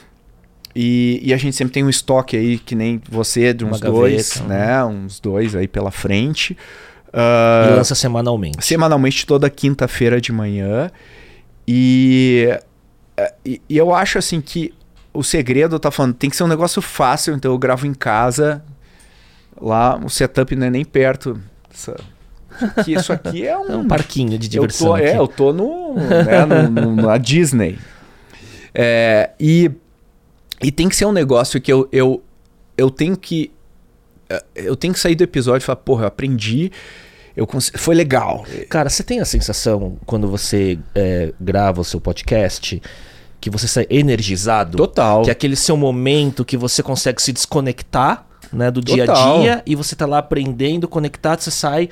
E, e, a gente sempre tem um estoque aí, que nem você, de uns dois, né? Uns dois aí pela frente. Uh, e lança semanalmente. Semanalmente, toda quinta-feira de manhã. E, e, e eu acho assim que o segredo, tá falando, tem que ser um negócio fácil, então eu gravo em casa, Lá o setup não é nem perto. Isso aqui, isso aqui é um, é um parquinho de diversão. Eu tô, é, eu tô no, né, no, no, na Disney. É, e, e tem que ser um negócio que eu, eu, eu tenho que. É, eu tenho que sair do episódio e falar, porra, eu aprendi. Eu foi legal. Cara, você tem a sensação quando você é, grava o seu podcast que você sai energizado? Total. Que é aquele seu momento que você consegue se desconectar né, do dia a dia e você tá lá aprendendo, conectado, você sai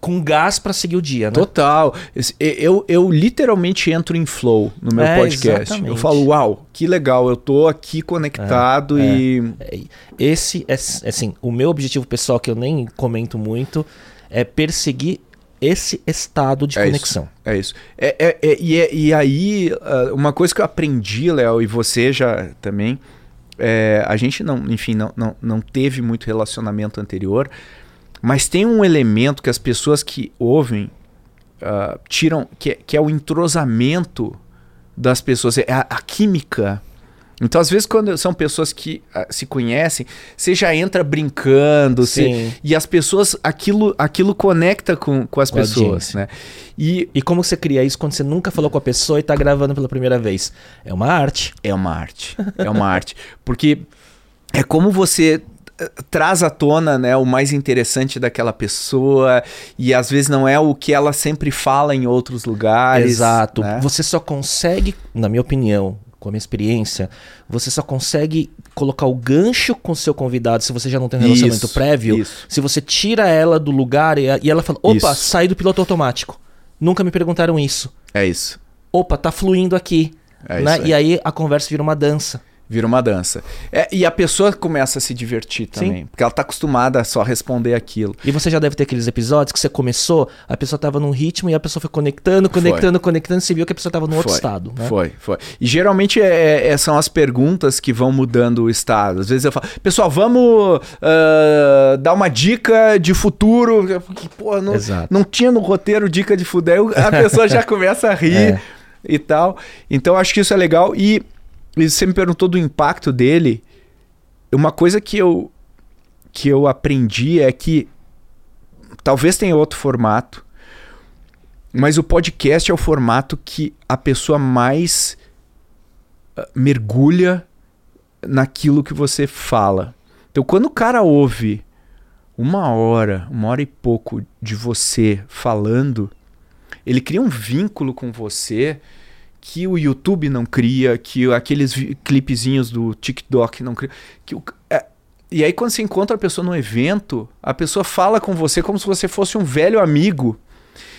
com gás para seguir o dia, né? Total. Eu, eu literalmente entro em flow no meu é, podcast. Exatamente. Eu falo, uau, que legal, eu tô aqui conectado é, e. É. Esse é assim, o meu objetivo pessoal, que eu nem comento muito, é perseguir esse estado de é conexão. Isso, é isso. É, é, é, e, é, e aí, ah, uma coisa que eu aprendi, Léo, e você já também, é, a gente não, enfim, não, não, não teve muito relacionamento anterior, mas tem um elemento que as pessoas que ouvem uh, tiram, que, é, que é o entrosamento das pessoas, é a, a química então, às vezes, quando são pessoas que uh, se conhecem, você já entra brincando, você, e as pessoas, aquilo, aquilo conecta com, com as com pessoas, né? E, e como você cria isso quando você nunca falou com a pessoa e está gravando pela primeira vez? É uma arte. É uma arte. É uma arte. Porque é como você eh, traz à tona né, o mais interessante daquela pessoa e às vezes não é o que ela sempre fala em outros lugares. Exato. Né? Você só consegue, na minha opinião, com a minha experiência, você só consegue colocar o gancho com o seu convidado se você já não tem um relacionamento isso, prévio. Isso. Se você tira ela do lugar e, e ela fala: opa, isso. saí do piloto automático. Nunca me perguntaram isso. É isso. Opa, tá fluindo aqui. É né? Isso, é. E aí a conversa vira uma dança. Vira uma dança. É, e a pessoa começa a se divertir também. Sim. Porque ela tá acostumada a só responder aquilo. E você já deve ter aqueles episódios que você começou, a pessoa tava num ritmo e a pessoa foi conectando, conectando, conectando, e você viu que a pessoa tava num outro Foi, estado, né? Foi, foi. E geralmente é- é- são as perguntas que vão mudando o estado. Às vezes eu falo, pessoal, vamos ah, dar uma dica de futuro. Falo, Pô, não, Exato. não tinha no roteiro dica de futuro. Aí A pessoa já começa a rir É. e tal. Então acho que isso é legal. E, e você me perguntou do impacto dele. Uma coisa que eu, que eu aprendi é que talvez tenha outro formato, mas o podcast é o formato que a pessoa mais ah, mergulha naquilo que você fala. Então, quando o cara ouve uma hora, uma hora e pouco de você falando, ele cria um vínculo com você que o YouTube não cria, que aqueles clipezinhos do TikTok não cria. Que o, é, e aí, quando você encontra a pessoa num evento, a pessoa fala com você como se você fosse um velho amigo.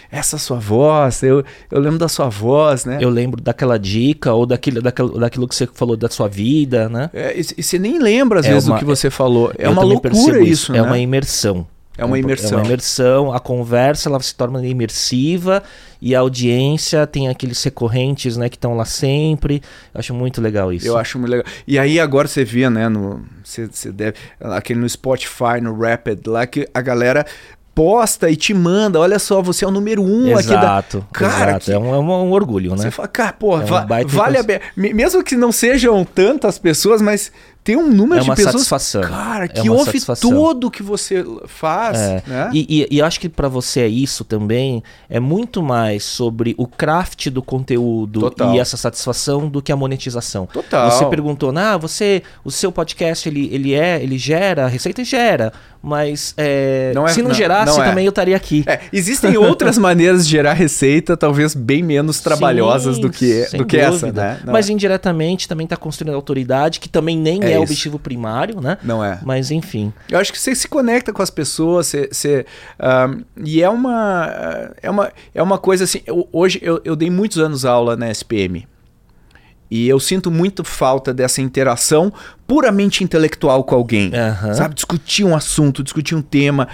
Essa sua voz, eu, eu lembro da sua voz, né? Eu lembro daquela dica ou daquilo, daquilo, daquilo que você falou da sua vida, né? É, e, e você nem lembra, às É vezes, uma- do que você falou. É Eu uma loucura percebo isso, É né? uma imersão. É uma É imersão. uma imersão, a conversa ela se torna imersiva e a audiência tem aqueles recorrentes, né, que estão lá sempre. Eu acho muito legal isso. Eu acho muito legal. E aí agora você vê, né, no você, você deve aquele no Spotify, no Rapid lá que a galera posta e te manda, olha só, você é o número um aqui da Exato, Cara, exato. que- É, um, é um- um orgulho, né? Você fala, cara, pô, É um va- vale a pena. Me- Mesmo que não sejam tantas pessoas, mas tem um número É de pessoas. satisfação. Cara, É que uma ouve satisfação. tudo que você faz. É. Né? E, e- e acho que pra você é isso também. É muito mais sobre o craft do conteúdo Total. e essa satisfação do que a monetização. Total. Você perguntou, ah, você, o seu podcast ele, ele é, ele gera, a receita gera, mas é, Não é- se não, não- gerasse não é. também eu estaria aqui. É, existem outras maneiras de gerar receita, talvez bem menos trabalhosas Sim, do que, do que essa, dúvida. né? Não Mas é. indiretamente também está construindo autoridade, que também nem É é, o objetivo primário, né? Não é. Mas enfim. Eu acho que você se conecta com as pessoas, você, você, e é uma, é uma, é uma coisa assim. eu- hoje eu, eu dei muitos anos aula na SPM e eu sinto muito falta dessa interação puramente intelectual com alguém, sabe? Discutir um assunto, discutir um tema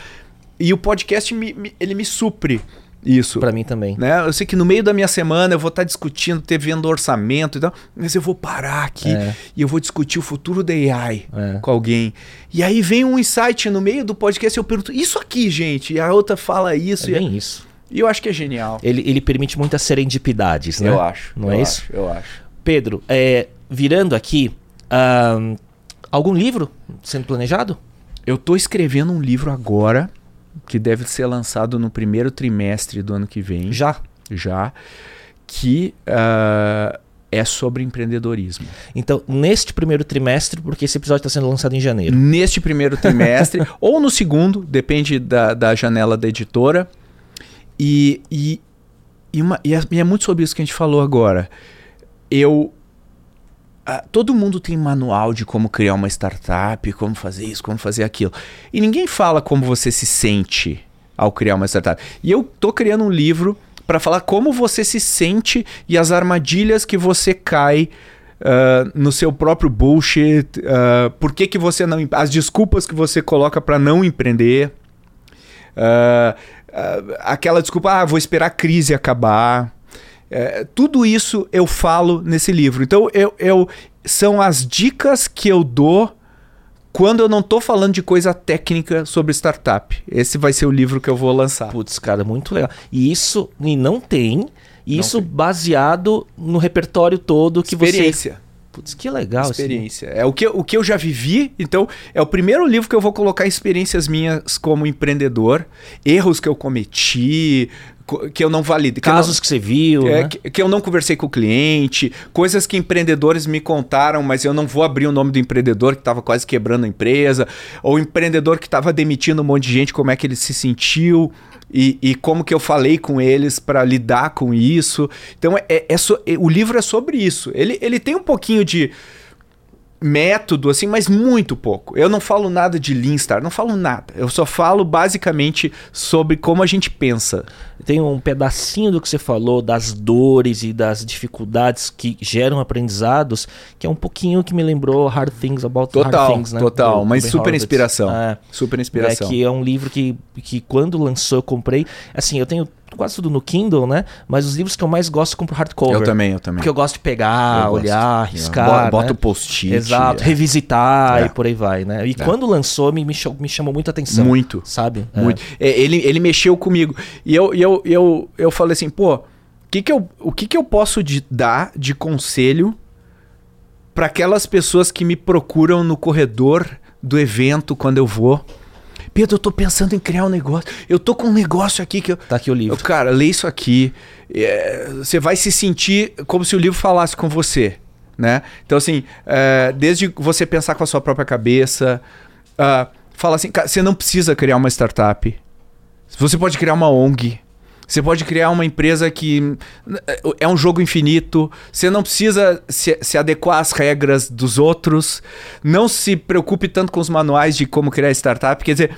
e o podcast me, me- ele me supre isso. Pra mim também. Né? Eu sei que no meio da minha semana eu vou estar discutindo, ter vendo orçamento e tal, mas eu vou parar aqui É. e eu vou discutir o futuro da AI É. com alguém. E aí vem um insight no meio do podcast e eu pergunto, isso aqui, gente? E a outra fala isso. É e, bem isso. e eu acho que é genial. Ele, ele permite muitas serendipidades, né? Eu acho. Não eu é acho, isso? Eu acho. Pedro, é, virando aqui, algum livro sendo planejado? Eu tô escrevendo um livro agora que deve ser lançado no primeiro trimestre do ano que vem. Já. Já. Que ah, é sobre empreendedorismo. Então, neste primeiro trimestre, porque esse episódio está sendo lançado em janeiro. neste primeiro trimestre ou no segundo, depende da, da janela da editora. E, e, e, uma- e é, e é muito sobre isso que a gente falou agora. Eu. Ah, todo mundo tem manual de como criar uma startup, como fazer isso, como fazer aquilo. E ninguém fala como você se sente ao criar uma startup. E eu tô criando um livro para falar como você se sente e as armadilhas que você cai ah, no seu próprio bullshit, ah, por que, que você não. as desculpas que você coloca para não empreender. Aquela desculpa, ah, vou esperar a crise acabar. É, tudo isso eu falo nesse livro. Então, eu, eu- são as dicas que eu dou quando eu não tô falando de coisa técnica sobre startup. Esse vai ser o livro que eu vou lançar. Putz, cara, muito legal. E isso, e não tem, isso baseado no repertório todo que você... Experiência. Putz, que legal. Experiência. É o que, o que eu já vivi, então é o primeiro livro que eu vou colocar experiências minhas como empreendedor, erros que eu cometi, co- que eu não validei. que eu não- Casos que você viu, É, né? que, que eu não conversei com o cliente, coisas que empreendedores me contaram, mas eu não vou abrir o nome do empreendedor que estava quase quebrando a empresa, ou empreendedor que estava demitindo um monte de gente, como é que ele se sentiu e, e como que eu falei com eles para lidar com isso. Então, é, é so- é- o livro é sobre isso. Ele, ele tem um pouquinho de método, assim, mas muito pouco. Eu não falo nada de Lean Star, não falo nada. Eu só falo basicamente sobre como a gente pensa. Tem um pedacinho do que você falou das dores e das dificuldades que geram aprendizados, que é um pouquinho que me lembrou Hard Things About total, Hard Things, né? Total, Do mas super Horowitz. inspiração. É. Super inspiração. É, que é um livro que, que quando lançou eu comprei. Assim, eu tenho quase tudo no Kindle, né? Mas os livros que eu mais gosto eu compro hardcover. Eu também, eu também. Porque eu gosto de pegar, Eu gosto. olhar, arriscar. Bota né? o post-it. Exato, é. revisitar É. e por aí vai, né? E É. quando lançou, me, me, chamou, me chamou muita atenção. Muito. Sabe? É. Muito. É, ele, ele mexeu comigo. E eu, eu, eu, eu falei assim, pô, que que eu, o que, que eu posso de- dar de conselho para aquelas pessoas que me procuram no corredor do evento quando eu vou? Pedro, eu tô pensando em criar um negócio. Eu tô com um negócio aqui que eu. Tá aqui o livro. Eu, cara, lê isso aqui. é, você vai se sentir como se o livro falasse com você, né? Então, assim, é, desde você pensar com a sua própria cabeça, ah, fala assim, cara, você não precisa criar uma startup. Você pode criar uma ONG. Você pode criar uma empresa que é um jogo infinito. Você não precisa se, se adequar às regras dos outros. Não se preocupe tanto com os manuais de como criar startup. Quer dizer,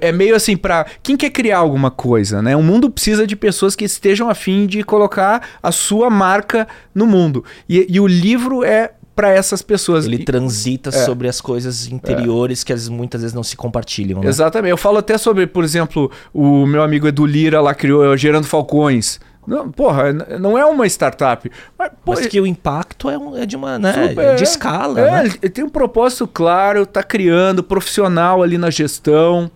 é meio assim para quem quer criar alguma coisa, né? O mundo precisa de pessoas que estejam afim de colocar a sua marca no mundo. E, e o livro é para essas pessoas. Ele transita É. sobre as coisas interiores que às vezes, muitas vezes não se compartilham, né? Exatamente. Eu falo até sobre, por exemplo, o meu amigo Edu Lira lá criou é, Gerando Falcões. Não, porra, não é uma startup. Mas, pô, Mas que o impacto é, um- é de uma, né? super- é de escala, é, né? ele- ele tem um propósito claro, tá criando, profissional ali na gestão.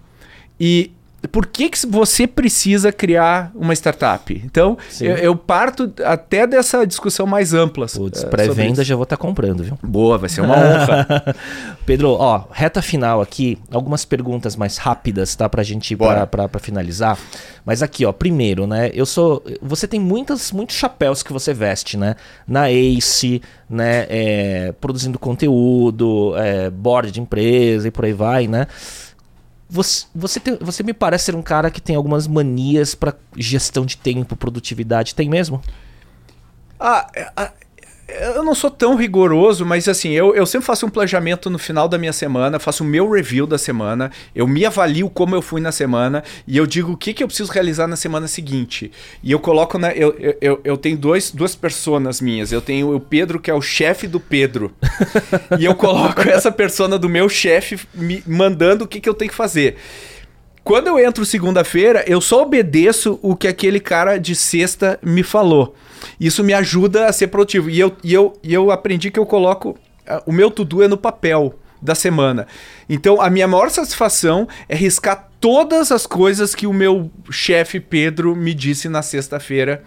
E por que, que você precisa criar uma startup? Então, eu, eu parto até dessa discussão mais ampla. Putz, eh, pré-venda já vou estar comprando, viu? Boa, vai ser uma honra. Pedro, ó, reta final aqui, algumas perguntas mais rápidas, tá? Pra gente ir pra, Bora. pra, pra finalizar. Mas aqui, ó, primeiro, né? Eu sou. Você tem muitas, muitos chapéus que você veste, né? Na Ace, né? é, produzindo conteúdo, é, board de empresa e por aí vai, né? Você, você, tem- você me parece ser um cara que tem algumas manias pra gestão de tempo, produtividade. Tem mesmo? Ah, é, eu não sou tão rigoroso, mas assim, eu, eu sempre faço um planejamento no final da minha semana, faço o meu review da semana, eu me avalio como eu fui na semana e eu digo o que, que eu preciso realizar na semana seguinte. E eu coloco na. Eu, eu, eu, tenho dois, duas personas minhas. Eu tenho o Pedro, que é o chefe do Pedro. e eu coloco essa persona do meu chefe me mandando o que, que eu tenho que fazer. Quando eu entro segunda-feira, eu só obedeço o que aquele cara de sexta me falou. Isso me ajuda a ser produtivo. E eu, e eu, e eu aprendi que eu coloco. ah, O meu to-do é no papel da semana. Então, a minha maior satisfação é riscar todas as coisas que o meu chefe Pedro me disse na sexta-feira.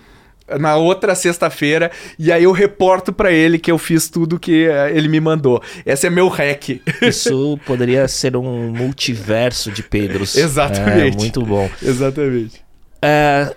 Na outra sexta-feira, e aí eu reporto pra ele que eu fiz tudo que eh, ele me mandou. Esse é meu hack. Isso poderia ser um multiverso de Pedros. Exatamente. É, muito bom. Exatamente. É,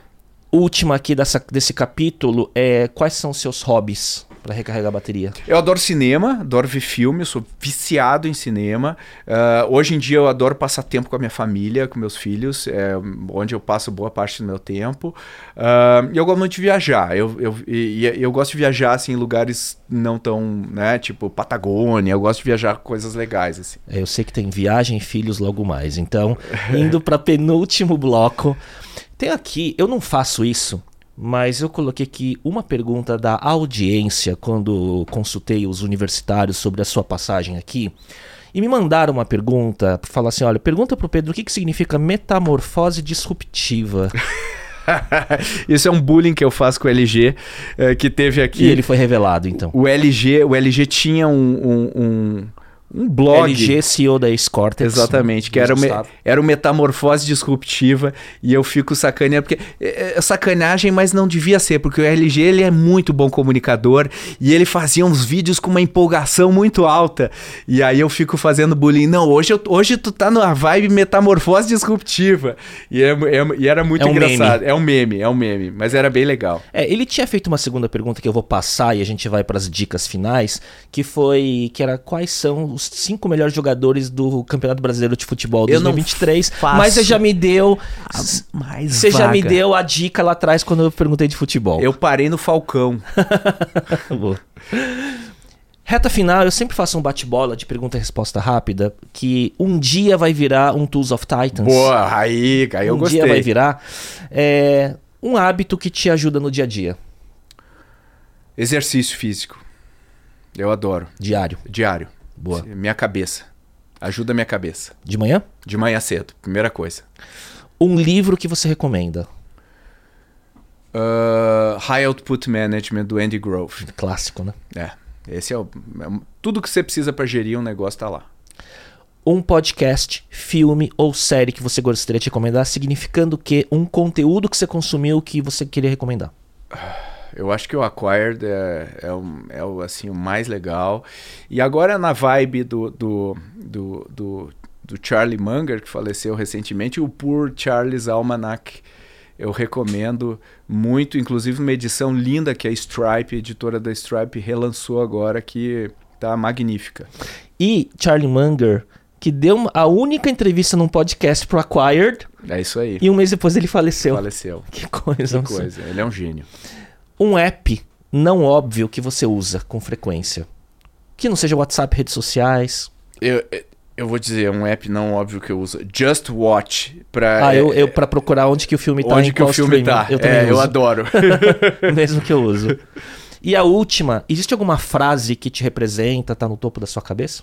última aqui dessa, desse capítulo é quais são os seus hobbies para recarregar a bateria? Eu adoro cinema, adoro ver filme, eu sou viciado em cinema. Ah, hoje em dia eu adoro passar tempo com a minha família, com meus filhos, é onde eu passo boa parte do meu tempo. Ah, e eu gosto muito de viajar. Eu, eu, e, e eu gosto de viajar assim, em lugares não tão, né, tipo Patagônia. Eu gosto de viajar coisas legais assim. É, Eu sei que tem viagem e filhos logo mais. Então, indo para penúltimo bloco, tem aqui, eu não faço isso, mas eu coloquei aqui uma pergunta da audiência quando consultei os universitários sobre a sua passagem aqui. E me mandaram uma pergunta para falar assim: olha, pergunta pro Pedro o que, que significa metamorfose disruptiva. Isso é um bullying que eu faço com o LG, eh, que teve aqui. E ele foi revelado, então. O LG, o LG tinha um, um, um, um blog. LG, CEO da Ace-Cortex. Exatamente, que era, o me- era o metamorfose disruptiva e eu fico sacaneando, porque é, é sacanagem, mas não devia ser, porque o LG ele é muito bom comunicador e ele fazia uns vídeos com uma empolgação muito alta. E aí eu fico fazendo bullying. Não, hoje, eu, hoje tu tá numa vibe metamorfose disruptiva. E, é- é- e era muito É um engraçado. É um meme, é um meme, mas era bem legal. É, ele tinha feito uma segunda pergunta que eu vou passar e a gente vai para as dicas finais, que foi que era quais são os cinco melhores jogadores do Campeonato Brasileiro de Futebol Eu não 2023. faço Mas você já me deu, Mais você já me vaga. deu a dica lá atrás quando eu perguntei de futebol. Eu parei no Falcão. Reta final, eu sempre faço um bate-bola de pergunta e resposta rápida, que um dia vai virar um Tools of Titans. Boa, aí, aí eu um gostei. dia vai virar. É, um hábito que te ajuda no dia a dia, Exercício físico. Eu adoro. diário. Diário. Boa. Minha cabeça. Ajuda a minha cabeça. De manhã? De manhã cedo, primeira coisa. Um livro que você recomenda. Uh, High Output Management do Andy Grove. Clássico, né? É, esse é o. é- tudo que você precisa para gerir um negócio tá lá. Um podcast, filme ou série que você gostaria de recomendar, significando que um conteúdo que você consumiu que você queria recomendar. Eu acho que o Acquired é, é, o, é o, assim, o mais legal. E agora na vibe do, do, do, do, do Charlie Munger, que faleceu recentemente, o Poor Charles Almanac. Eu recomendo muito, inclusive uma edição linda que a Stripe, a editora da Stripe, relançou agora, que tá magnífica. E Charlie Munger, que deu a única entrevista num podcast pro Acquired, É isso aí. e um mês depois ele faleceu. Faleceu. Que coisa. Que coisa. Ele é um gênio. Um app não óbvio que você usa com frequência. Que não seja WhatsApp, redes sociais. Eu, eu vou dizer um app não óbvio que eu uso. Just Watch. Pra, Ah, eu, é- eu pra procurar onde que o filme tá, onde que o filme streaming. tá. Eu é, eu uso. adoro. Mesmo que eu uso. E a última, existe alguma frase que te representa, tá no topo da sua cabeça?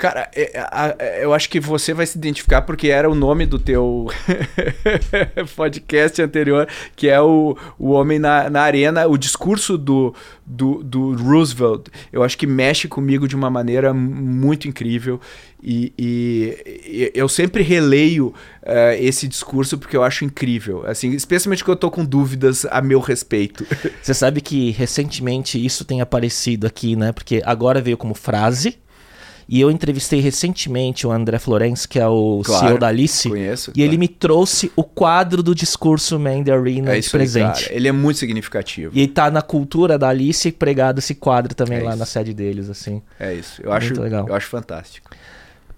Cara, é, a- é, eu acho que você vai se identificar porque era o nome do teu podcast anterior, que é o, o Homem na, na Arena, o discurso do, do, do Roosevelt. Eu acho que mexe comigo de uma maneira muito incrível. E, e- e eu sempre releio eh, esse discurso porque eu acho incrível. Assim, especialmente quando eu tô com dúvidas a meu respeito. Você sabe que recentemente isso tem aparecido aqui, né? Porque agora veio como frase. E eu entrevistei recentemente o André Florence, que é o Claro, CEO da Alice. Conheço. E ele me trouxe o quadro do discurso Man the Arena é de isso aí, presente. cara. Ele é muito significativo. E tá na cultura da Alice pregado esse quadro também É lá isso. na sede deles, assim. É isso. Eu Muito acho, legal. eu acho fantástico.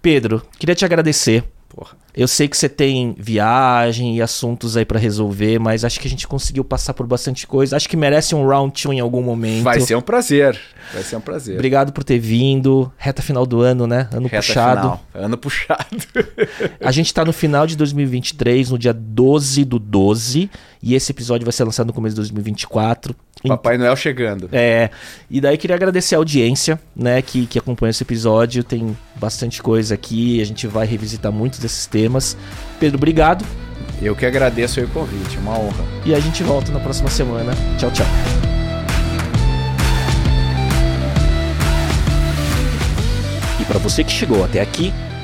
Pedro, queria te agradecer. Porra. Eu sei que você tem viagem e assuntos aí pra resolver, mas acho que a gente conseguiu passar por bastante coisa. Acho que merece um round two em algum momento. Vai ser um prazer. Vai ser um prazer. Obrigado por ter vindo. Reta final do ano, né? Ano Reta puxado. final. Ano puxado. A gente tá no final de 2023, no dia 12 do 12. E esse episódio vai ser lançado no começo de 2024. Papai Noel chegando. É, e daí queria agradecer a audiência, né, que, que acompanha esse episódio. Tem bastante coisa aqui, a gente vai revisitar muitos desses temas. Pedro, obrigado. Eu que agradeço o convite. Uma honra. E a gente volta na próxima semana. Tchau, tchau. E para você que chegou até aqui,